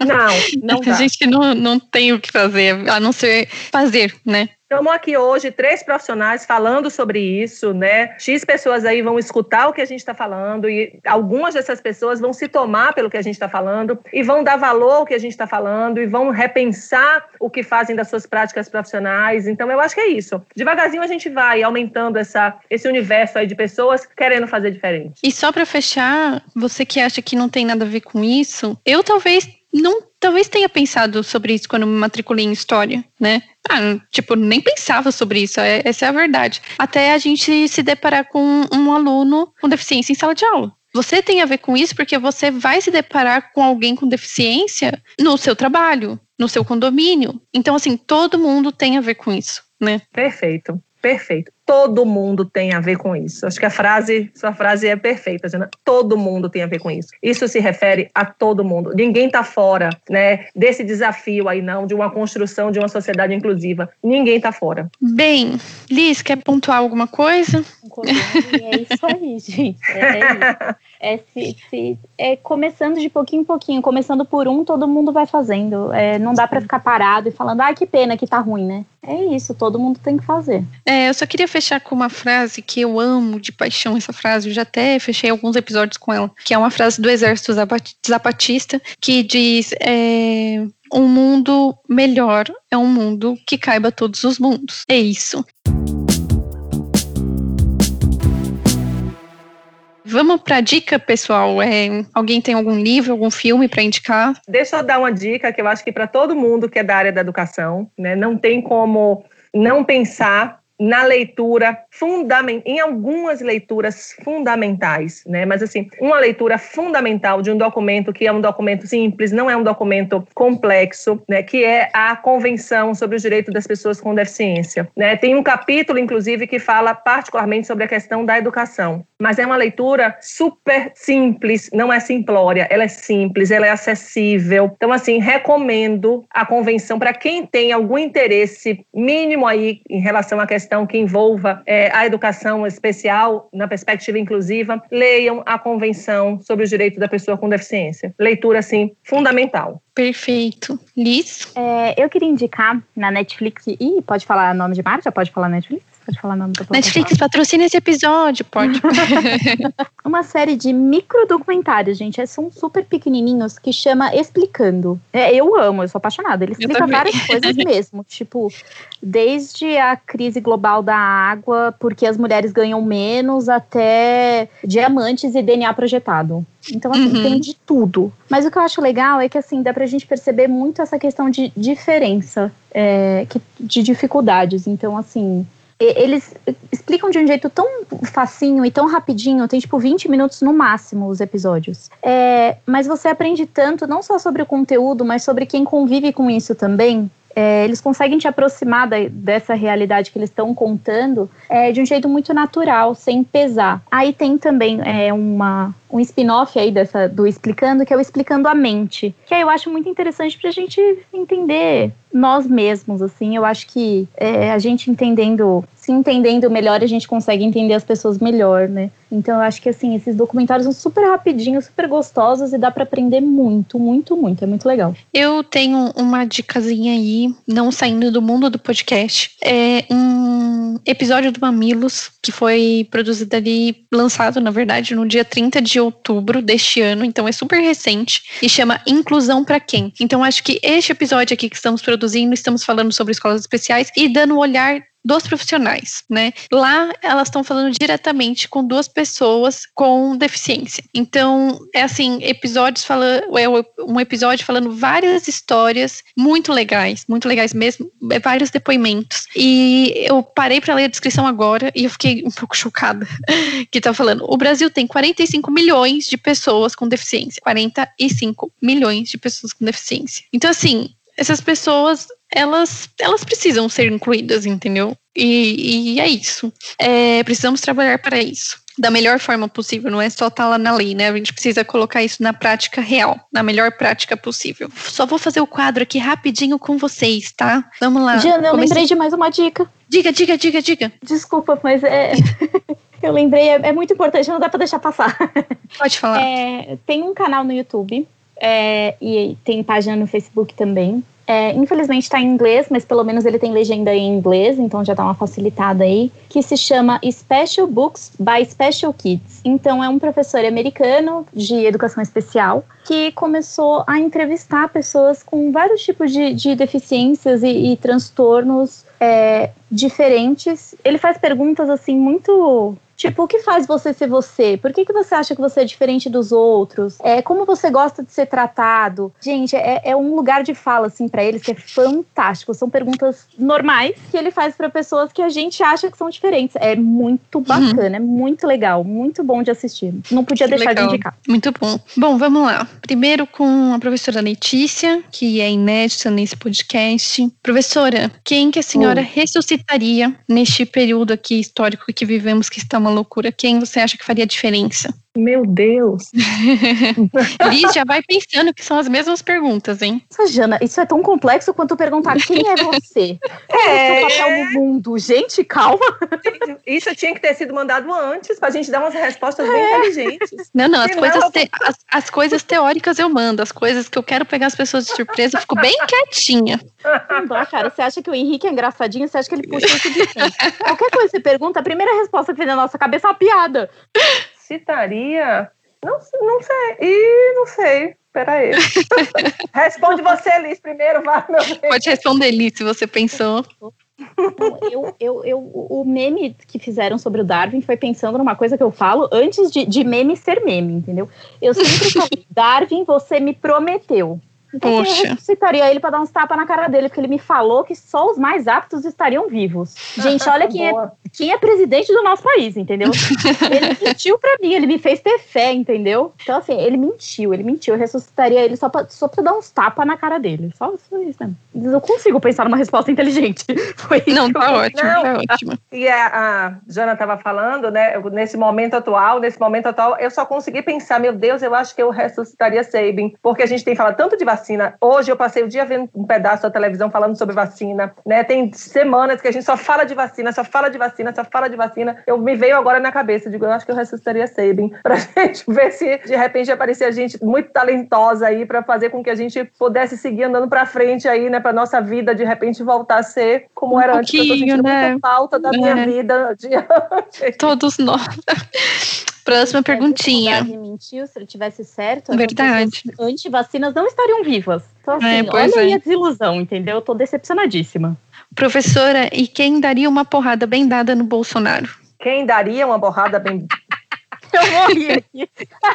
Speaker 2: Não, [laughs] não dá.
Speaker 1: A gente não, não tem o que fazer, a não ser fazer, né?
Speaker 2: Estamos aqui hoje, três profissionais falando sobre isso, né? X pessoas aí vão escutar o que a gente está falando e algumas dessas pessoas vão se tomar pelo que a gente está falando e vão dar valor ao que a gente está falando e vão repensar o que fazem das suas práticas profissionais. Então, eu acho que é isso. Devagarzinho a gente vai aumentando essa, esse universo aí de pessoas querendo fazer diferente.
Speaker 1: E só para fechar, você que acha que não tem nada a ver com isso, eu talvez não talvez tenha pensado sobre isso quando me matriculei em história, né? Ah, tipo, nem pensava sobre isso, é, essa é a verdade. Até a gente se deparar com um aluno com deficiência em sala de aula. Você tem a ver com isso porque você vai se deparar com alguém com deficiência no seu trabalho, no seu condomínio. Então, assim, todo mundo tem a ver com isso, né?
Speaker 2: Perfeito. Perfeito. Todo mundo tem a ver com isso. Acho que a frase, sua frase é perfeita, Jana. Todo mundo tem a ver com isso. Isso se refere a todo mundo. Ninguém está fora, né, desse desafio aí não de uma construção de uma sociedade inclusiva. Ninguém está fora.
Speaker 1: Bem, Liz, quer pontuar alguma coisa?
Speaker 3: É isso aí, gente. É, isso. [laughs] É, se, se, é começando de pouquinho em pouquinho, começando por um, todo mundo vai fazendo. É, não dá para ficar parado e falando, ah, que pena que tá ruim, né? É isso, todo mundo tem que fazer.
Speaker 1: É, eu só queria fechar com uma frase que eu amo de paixão essa frase, eu já até fechei alguns episódios com ela, que é uma frase do Exército Zapatista, que diz: é, um mundo melhor é um mundo que caiba todos os mundos. É isso. Vamos para a dica, pessoal. É, alguém tem algum livro, algum filme para indicar?
Speaker 2: Deixa eu dar uma dica que eu acho que para todo mundo que é da área da educação, né, não tem como não pensar na leitura fundamental, em algumas leituras fundamentais, né? Mas assim, uma leitura fundamental de um documento que é um documento simples, não é um documento complexo, né? Que é a Convenção sobre os Direitos das Pessoas com Deficiência, né? Tem um capítulo, inclusive, que fala particularmente sobre a questão da educação, mas é uma leitura super simples, não é simplória, ela é simples, ela é acessível. Então, assim, recomendo a convenção para quem tem algum interesse mínimo aí em relação à questão que envolva é, a educação especial na perspectiva inclusiva, leiam a Convenção sobre os Direitos da Pessoa com Deficiência. Leitura, assim, fundamental.
Speaker 1: Perfeito. Liz?
Speaker 3: É, eu queria indicar na Netflix. Ih, pode falar nome de marca? Pode falar Netflix? Pode falar nome da
Speaker 1: Netflix patrocina esse episódio, pode. [laughs]
Speaker 3: uma série de micro documentários, gente. São super pequenininhos que chama Explicando. É, eu amo, eu sou apaixonada. Ele explica várias coisas mesmo. [laughs] Tipo, desde a crise global da água, porque as mulheres ganham menos, até diamantes e DNA projetado. Então, assim, uhum. tem de tudo. Mas o que eu acho legal é que, assim, dá pra gente perceber muito essa questão de diferença, é, que, de dificuldades. Então, assim, eles explicam de um jeito tão facinho e tão rapidinho, tem tipo 20 minutos no máximo os episódios. É, mas você aprende tanto, não só sobre o conteúdo, mas sobre quem convive com isso também é, eles conseguem te aproximar da, dessa realidade que eles estão contando é, de um jeito muito natural, sem pesar. Aí tem também é, uma, um spin-off aí dessa, do Explicando, que é o Explicando a Mente, que eu acho muito interessante para a gente entender nós mesmos, assim, eu acho que é, a gente entendendo se entendendo melhor, a gente consegue entender as pessoas melhor, né? Então eu acho que assim, esses documentários são super rapidinhos, super gostosos e dá para aprender muito, muito, muito. É muito legal.
Speaker 1: Eu tenho uma dicasinha aí, não saindo do mundo do podcast. É um episódio do Mamilos que foi produzido ali, lançado, na verdade, no dia 30 de outubro deste ano, então é super recente e chama Inclusão para quem? Então acho que este episódio aqui que estamos produzindo, estamos falando sobre escolas especiais e dando um olhar dos profissionais, né? Lá elas estão falando diretamente com duas pessoas com deficiência. Então, é assim, episódios falando, é um episódio falando várias histórias muito legais, muito legais mesmo, é vários depoimentos. E eu parei para ler a descrição agora e eu fiquei um pouco chocada [laughs] que tá falando. O Brasil tem 45 milhões de pessoas com deficiência, 45 milhões de pessoas com deficiência. Então, assim, essas pessoas elas, elas precisam ser incluídas, entendeu? E, e é isso. É, precisamos trabalhar para isso. Da melhor forma possível, não é só estar tá lá na lei, né? A gente precisa colocar isso na prática real, na melhor prática possível. Só vou fazer o quadro aqui rapidinho com vocês, tá? Vamos lá.
Speaker 3: Jana, eu Comecei... lembrei de mais uma dica.
Speaker 1: Diga, diga, diga, diga.
Speaker 3: Desculpa, mas é. [laughs] eu lembrei, é, é, muito importante, não dá para deixar passar.
Speaker 1: Pode falar.
Speaker 3: É, tem um canal no YouTube é, e tem página no Facebook também, é, infelizmente está em inglês, mas pelo menos ele tem legenda em inglês, então já dá uma facilitada aí, que se chama Special Books by Special Kids. Então é um professor americano de educação especial que começou a entrevistar pessoas com vários tipos de, de deficiências e, e transtornos é, diferentes. Ele faz perguntas assim muito Tipo, o que faz você ser você? Por que, que você acha que você é diferente dos outros? É, como você gosta de ser tratado? Gente, é, é um lugar de fala, assim, para eles que é fantástico. São perguntas normais que ele faz para pessoas que a gente acha que são diferentes. É muito uhum. bacana, uhum. é muito legal, muito bom de assistir. Não podia que deixar legal. de indicar.
Speaker 1: Muito bom. Bom, vamos lá. Primeiro com a professora Letícia, que é inédita nesse podcast. Professora, quem que a senhora ressuscitaria neste período aqui histórico que vivemos, que estamos uma loucura. Quem você acha que faria diferença?
Speaker 2: Meu Deus! [laughs]
Speaker 1: Liz já vai pensando que são as mesmas perguntas, hein?
Speaker 3: Nossa, Jana, isso é tão complexo quanto perguntar quem é você? [laughs] Qual é, o seu papel no mundo? Gente, calma!
Speaker 2: Isso tinha que ter sido mandado antes pra gente dar umas respostas bem é. inteligentes.
Speaker 1: Não, não, as coisas, te, as, as, coisas teóricas eu mando, as coisas que eu quero pegar as pessoas de surpresa, eu fico bem quietinha.
Speaker 3: Não dá, cara. Você acha que o Henrique é engraçadinho? Você acha que ele puxa isso de cima? Qualquer coisa que você pergunta, a primeira resposta que vem na nossa cabeça é uma piada
Speaker 2: citaria. Não, não sei. Ih, não sei. Peraí. [laughs] Responde você, Liz, primeiro, vai, meu.
Speaker 1: Pode responder, Liz, se você pensou.
Speaker 3: Eu, eu, eu, o meme que fizeram sobre o Darwin foi pensando numa coisa que eu falo antes de, de meme ser meme, entendeu? Eu sempre falei, [laughs] Darwin, você me prometeu. Poxa. eu ressuscitaria ele para dar uns tapas na cara dele, porque ele me falou que só os mais aptos estariam vivos. Gente, [laughs] olha quem é, quem é presidente do nosso país, entendeu? [laughs] ele mentiu para mim, ele me fez ter fé, entendeu? Então, assim, ele mentiu, ele mentiu. Eu ressuscitaria ele só pra, só pra dar uns tapas na cara dele. Só, só isso, né? Eu consigo pensar numa resposta inteligente. [laughs]
Speaker 1: Foi Não, tá ótimo, Não, tá ótimo.
Speaker 2: E a, a Jana estava falando, né? Nesse momento atual, nesse momento atual, eu só consegui pensar, meu Deus, eu acho que eu ressuscitaria Sabin, porque a gente tem falado tanto de vacina vacina. Hoje eu passei o dia vendo um pedaço da televisão falando sobre vacina, né? Tem semanas que a gente só fala de vacina, só fala de vacina, só fala de vacina. Eu me veio agora na cabeça, digo, eu acho que eu ressuscitaria Sabin [laughs] pra gente ver se de repente aparecia gente muito talentosa aí para fazer com que a gente pudesse seguir andando para frente aí, né, para nossa vida de repente voltar a ser como um era antes. Eu tô sentindo né? muita falta da é. minha vida adiante. [laughs]
Speaker 1: Todos nós. Próxima perguntinha.
Speaker 3: Se mentiu, se ele tivesse certo,
Speaker 1: Verdade.
Speaker 3: antivacinas não estariam vivas. Então, assim, é, olha é. aí a desilusão, entendeu? Eu tô decepcionadíssima.
Speaker 1: Professora, e quem daria uma porrada bem dada no Bolsonaro?
Speaker 2: Quem daria uma porrada bem. [laughs]
Speaker 3: Eu morri aqui.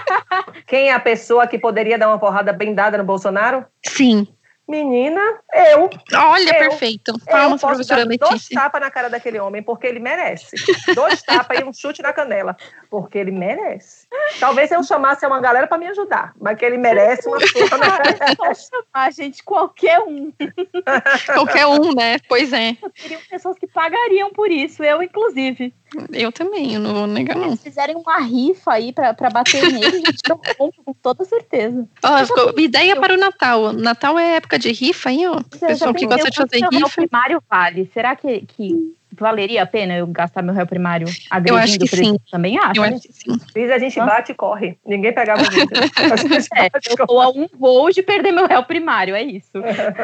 Speaker 3: [laughs]
Speaker 2: Quem é a pessoa que poderia dar uma porrada bem dada no Bolsonaro?
Speaker 1: Sim.
Speaker 2: Menina, eu.
Speaker 1: Olha, eu, perfeito. Palmas,
Speaker 2: eu
Speaker 1: professora
Speaker 2: Letícia. Dois tapas na cara daquele homem, porque ele merece. Dois tapas e um chute na canela, porque ele merece. Talvez eu chamasse uma galera para me ajudar, mas que ele merece uma surra na
Speaker 3: cara. Só chamar, gente, qualquer um. [laughs]
Speaker 1: qualquer um, né? Pois é.
Speaker 3: Teriam pessoas que pagariam por isso, eu inclusive.
Speaker 1: Eu também, eu não vou negar, não.
Speaker 3: Se fizerem uma rifa aí pra, pra bater nele, gente, eu compro com toda certeza.
Speaker 1: Ó, ficou, ideia para o Natal. Natal é época de rifa aí, ó. Pessoal que gosta de fazer rifa.
Speaker 3: O primário vale. Será que, que valeria a pena eu gastar meu réu primário agredindo
Speaker 1: eu acho que sim.
Speaker 3: Também acho.
Speaker 1: Eu acho que sim.
Speaker 2: A gente bate e corre. Ninguém pegava [laughs]
Speaker 3: é, eu tô a um voo de perder meu réu primário, é isso.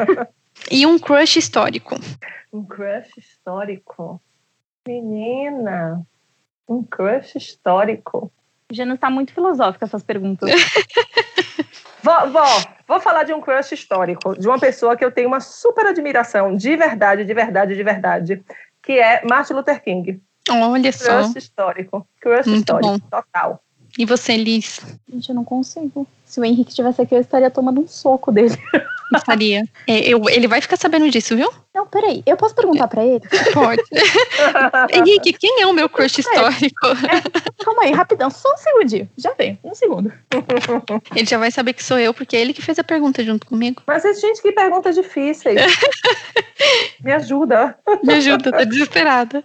Speaker 3: [laughs]
Speaker 1: e um crush histórico.
Speaker 2: Um crush histórico. Menina, um crush histórico.
Speaker 3: Já não está muito filosófica essas perguntas. [laughs]
Speaker 2: vou, vou, vou falar de um crush histórico, de uma pessoa que eu tenho uma super admiração, de verdade, de verdade, de verdade, que é Martin Luther King.
Speaker 1: Olha só.
Speaker 2: Crush histórico. Crush muito histórico, bom. total.
Speaker 1: E você, Liz?
Speaker 3: Gente, eu não consigo. Se o Henrique tivesse aqui, eu estaria tomando um soco dele.
Speaker 1: Estaria. É, eu, ele vai ficar sabendo disso, viu?
Speaker 3: Não, peraí. Eu posso perguntar pra ele? [laughs]
Speaker 1: Pode. [laughs] Henrique, quem é o meu crush histórico?
Speaker 3: É, calma aí, rapidão. Só um segundinho. Já vem. Um segundo. [laughs]
Speaker 1: Ele já vai saber que sou eu, porque é ele que fez a pergunta junto comigo.
Speaker 2: Mas, gente, que perguntas difíceis. Me ajuda.
Speaker 1: Me ajuda, tô desesperada.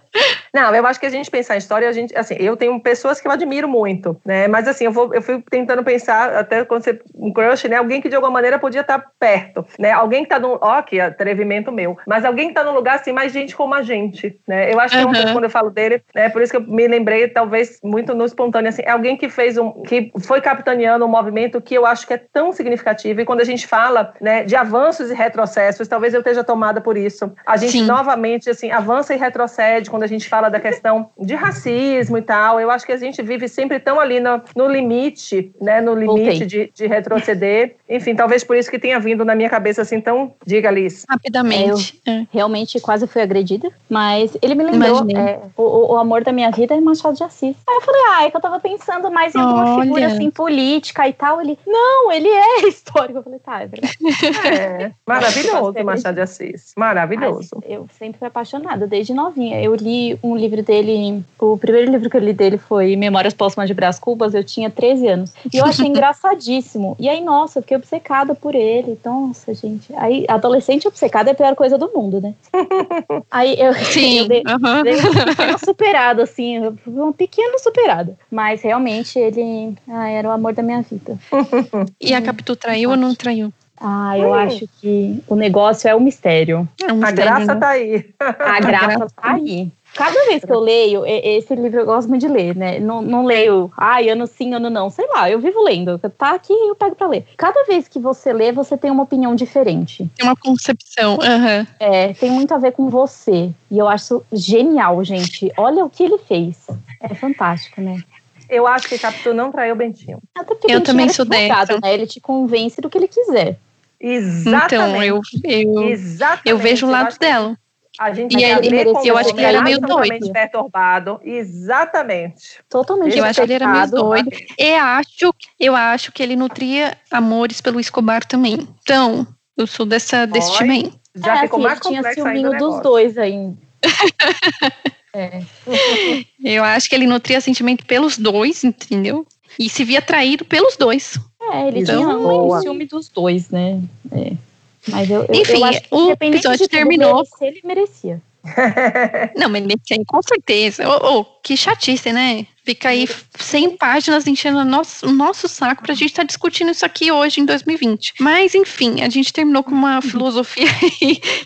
Speaker 2: Não, eu acho que a gente pensar em história, a gente, assim, eu tenho pessoas que eu admiro muito, né? Mas assim, eu vou, eu fui tentando pensar até quando você um crush, né? Alguém que de alguma maneira podia estar perto, né? Alguém que tá no, ó, que atrevimento meu, mas alguém que tá num lugar assim, mais gente como a gente, né? Eu acho que uhum. quando eu falo dele, é né, por isso que eu me lembrei, talvez muito no espontâneo, assim, é alguém que fez um, que foi capitaneando um movimento que eu acho que é tão significativo e quando a gente fala, né, de avanços e retrocessos, talvez eu esteja tomada por isso. A gente Sim. novamente, assim, avança e retrocede quando a gente fala da questão de racismo e tal. Eu acho que a gente vive sempre tão ali no, no limite, né, no limite de, de retroceder. Enfim, talvez por isso que tenha vindo na minha cabeça assim tão. Diga, Alice.
Speaker 1: Rapidamente.
Speaker 3: Eu é. realmente quase fui agredida, mas ele me lembrou: é, o, o, amor da minha vida é Machado de Assis. Aí eu falei, ah, é que eu tava pensando mais em alguma Olha. figura assim política e tal. Ele, não, ele é [laughs] histórico. Eu falei, tá, é verdade.
Speaker 2: É, maravilhoso, Machado de Assis. Maravilhoso.
Speaker 3: Mas eu sempre fui apaixonada, desde novinha. Eu li um livro dele, o primeiro livro que eu li dele foi Memórias Póstumas de Brás Cubas, eu tinha 13 anos. E eu achei [laughs] engraçadíssimo. E aí, nossa, eu fiquei obcecada por ele. Nossa, gente. Aí, adolescente obcecada é a pior coisa do mundo, né? [laughs] Aí eu,
Speaker 1: Sim,
Speaker 3: eu dei,
Speaker 1: uhum.
Speaker 3: dei uma superada, assim, uma pequena superada. Mas realmente ele ah, era o amor da minha vida.
Speaker 1: E a Capitu traiu ou não traiu?
Speaker 3: Ah, eu hum. acho que o negócio é o mistério.
Speaker 2: É um mistério a graça né? tá aí.
Speaker 3: A graça tá aí. Cada vez que eu leio, esse livro eu gosto muito de ler, né? Não, não leio, ai, ano sim, ano não. Sei lá, eu vivo lendo. Tá aqui eu pego pra ler. Cada vez que você lê, você tem uma opinião diferente.
Speaker 1: Tem uma concepção. Uhum.
Speaker 3: É, tem muito a ver com você. E eu acho genial, gente. Olha o que ele fez. É fantástico, né?
Speaker 2: Eu acho que Capitu não traiu o Bentinho.
Speaker 1: Até eu também sou dessa.
Speaker 3: Né? Ele te convence do que ele quiser.
Speaker 2: Exatamente.
Speaker 1: Então, eu, eu, Exatamente. eu vejo o lado dela.
Speaker 2: A gente e ele,
Speaker 1: eu acho que ele era meio doido.
Speaker 2: perturbado. Exatamente.
Speaker 3: Totalmente
Speaker 1: Eu acho que ele era meio doido. E acho, eu acho que ele nutria amores pelo Escobar também. Então, eu sou dessa, desse time aí.
Speaker 3: Já é, ficou assim, mais tinha ciúminho dos dois ainda. [laughs]
Speaker 1: é. Eu acho que ele nutria sentimento pelos dois, entendeu? E se via traído pelos dois.
Speaker 3: É, ele então, tinha um ciúme dos dois, né? É. Mas eu,
Speaker 1: Enfim,
Speaker 3: eu
Speaker 1: acho que, o episódio terminou.
Speaker 3: Se ele merecia. [laughs]
Speaker 1: Não, mas merecia, com certeza. Oh, oh, que chatice, né? Fica aí 100 páginas enchendo o nosso, nosso saco pra gente estar tá discutindo isso aqui hoje, em 2020. Mas, enfim, a gente terminou com uma [laughs] filosofia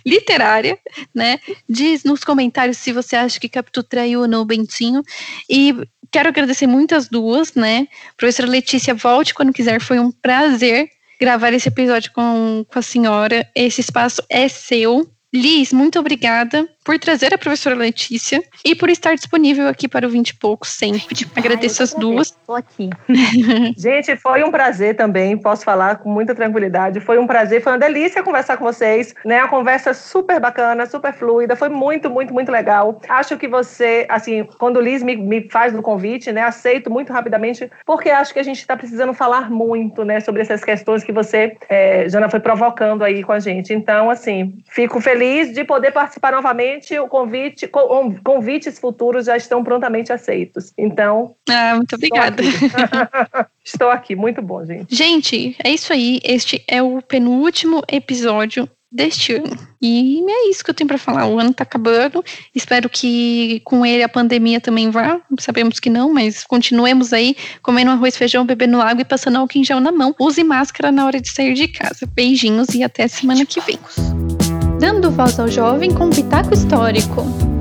Speaker 1: literária, né? Diz nos comentários se você acha que Capitu traiu ou não o Bentinho. E quero agradecer muito as duas, né? Professora Letícia, volte quando quiser, foi um prazer gravar esse episódio com, com a senhora. Esse espaço é seu. Liz, muito obrigada por trazer a professora Letícia e por estar disponível aqui para o 20 e poucos sempre. Agradeço as duas.
Speaker 3: Estou aqui. [laughs]
Speaker 2: Gente, foi um prazer também, posso falar com muita tranquilidade. Foi um prazer, foi uma delícia conversar com vocês, né? A conversa super bacana, super fluida, foi muito, muito, muito legal. Acho que você, assim, quando o Liz me, me faz o convite, né, aceito muito rapidamente, porque acho que a gente está precisando falar muito, né, sobre essas questões que você, é, Jana, foi provocando aí com a gente. Então, assim, fico feliz de poder participar novamente o convite, convites futuros já estão prontamente aceitos. Então.
Speaker 1: Ah, muito obrigada.
Speaker 2: Estou aqui. [laughs] estou aqui, muito bom, gente.
Speaker 1: Gente, é isso aí. Este é o penúltimo episódio deste ano. E é isso que eu tenho para falar. O ano tá acabando. Espero que com ele a pandemia também vá. Sabemos que não, mas continuemos aí comendo arroz, feijão, bebendo água e passando álcool em gel na mão. Use máscara na hora de sair de casa. Beijinhos e até semana que vem. Dando voz ao jovem com Pitaco Histórico.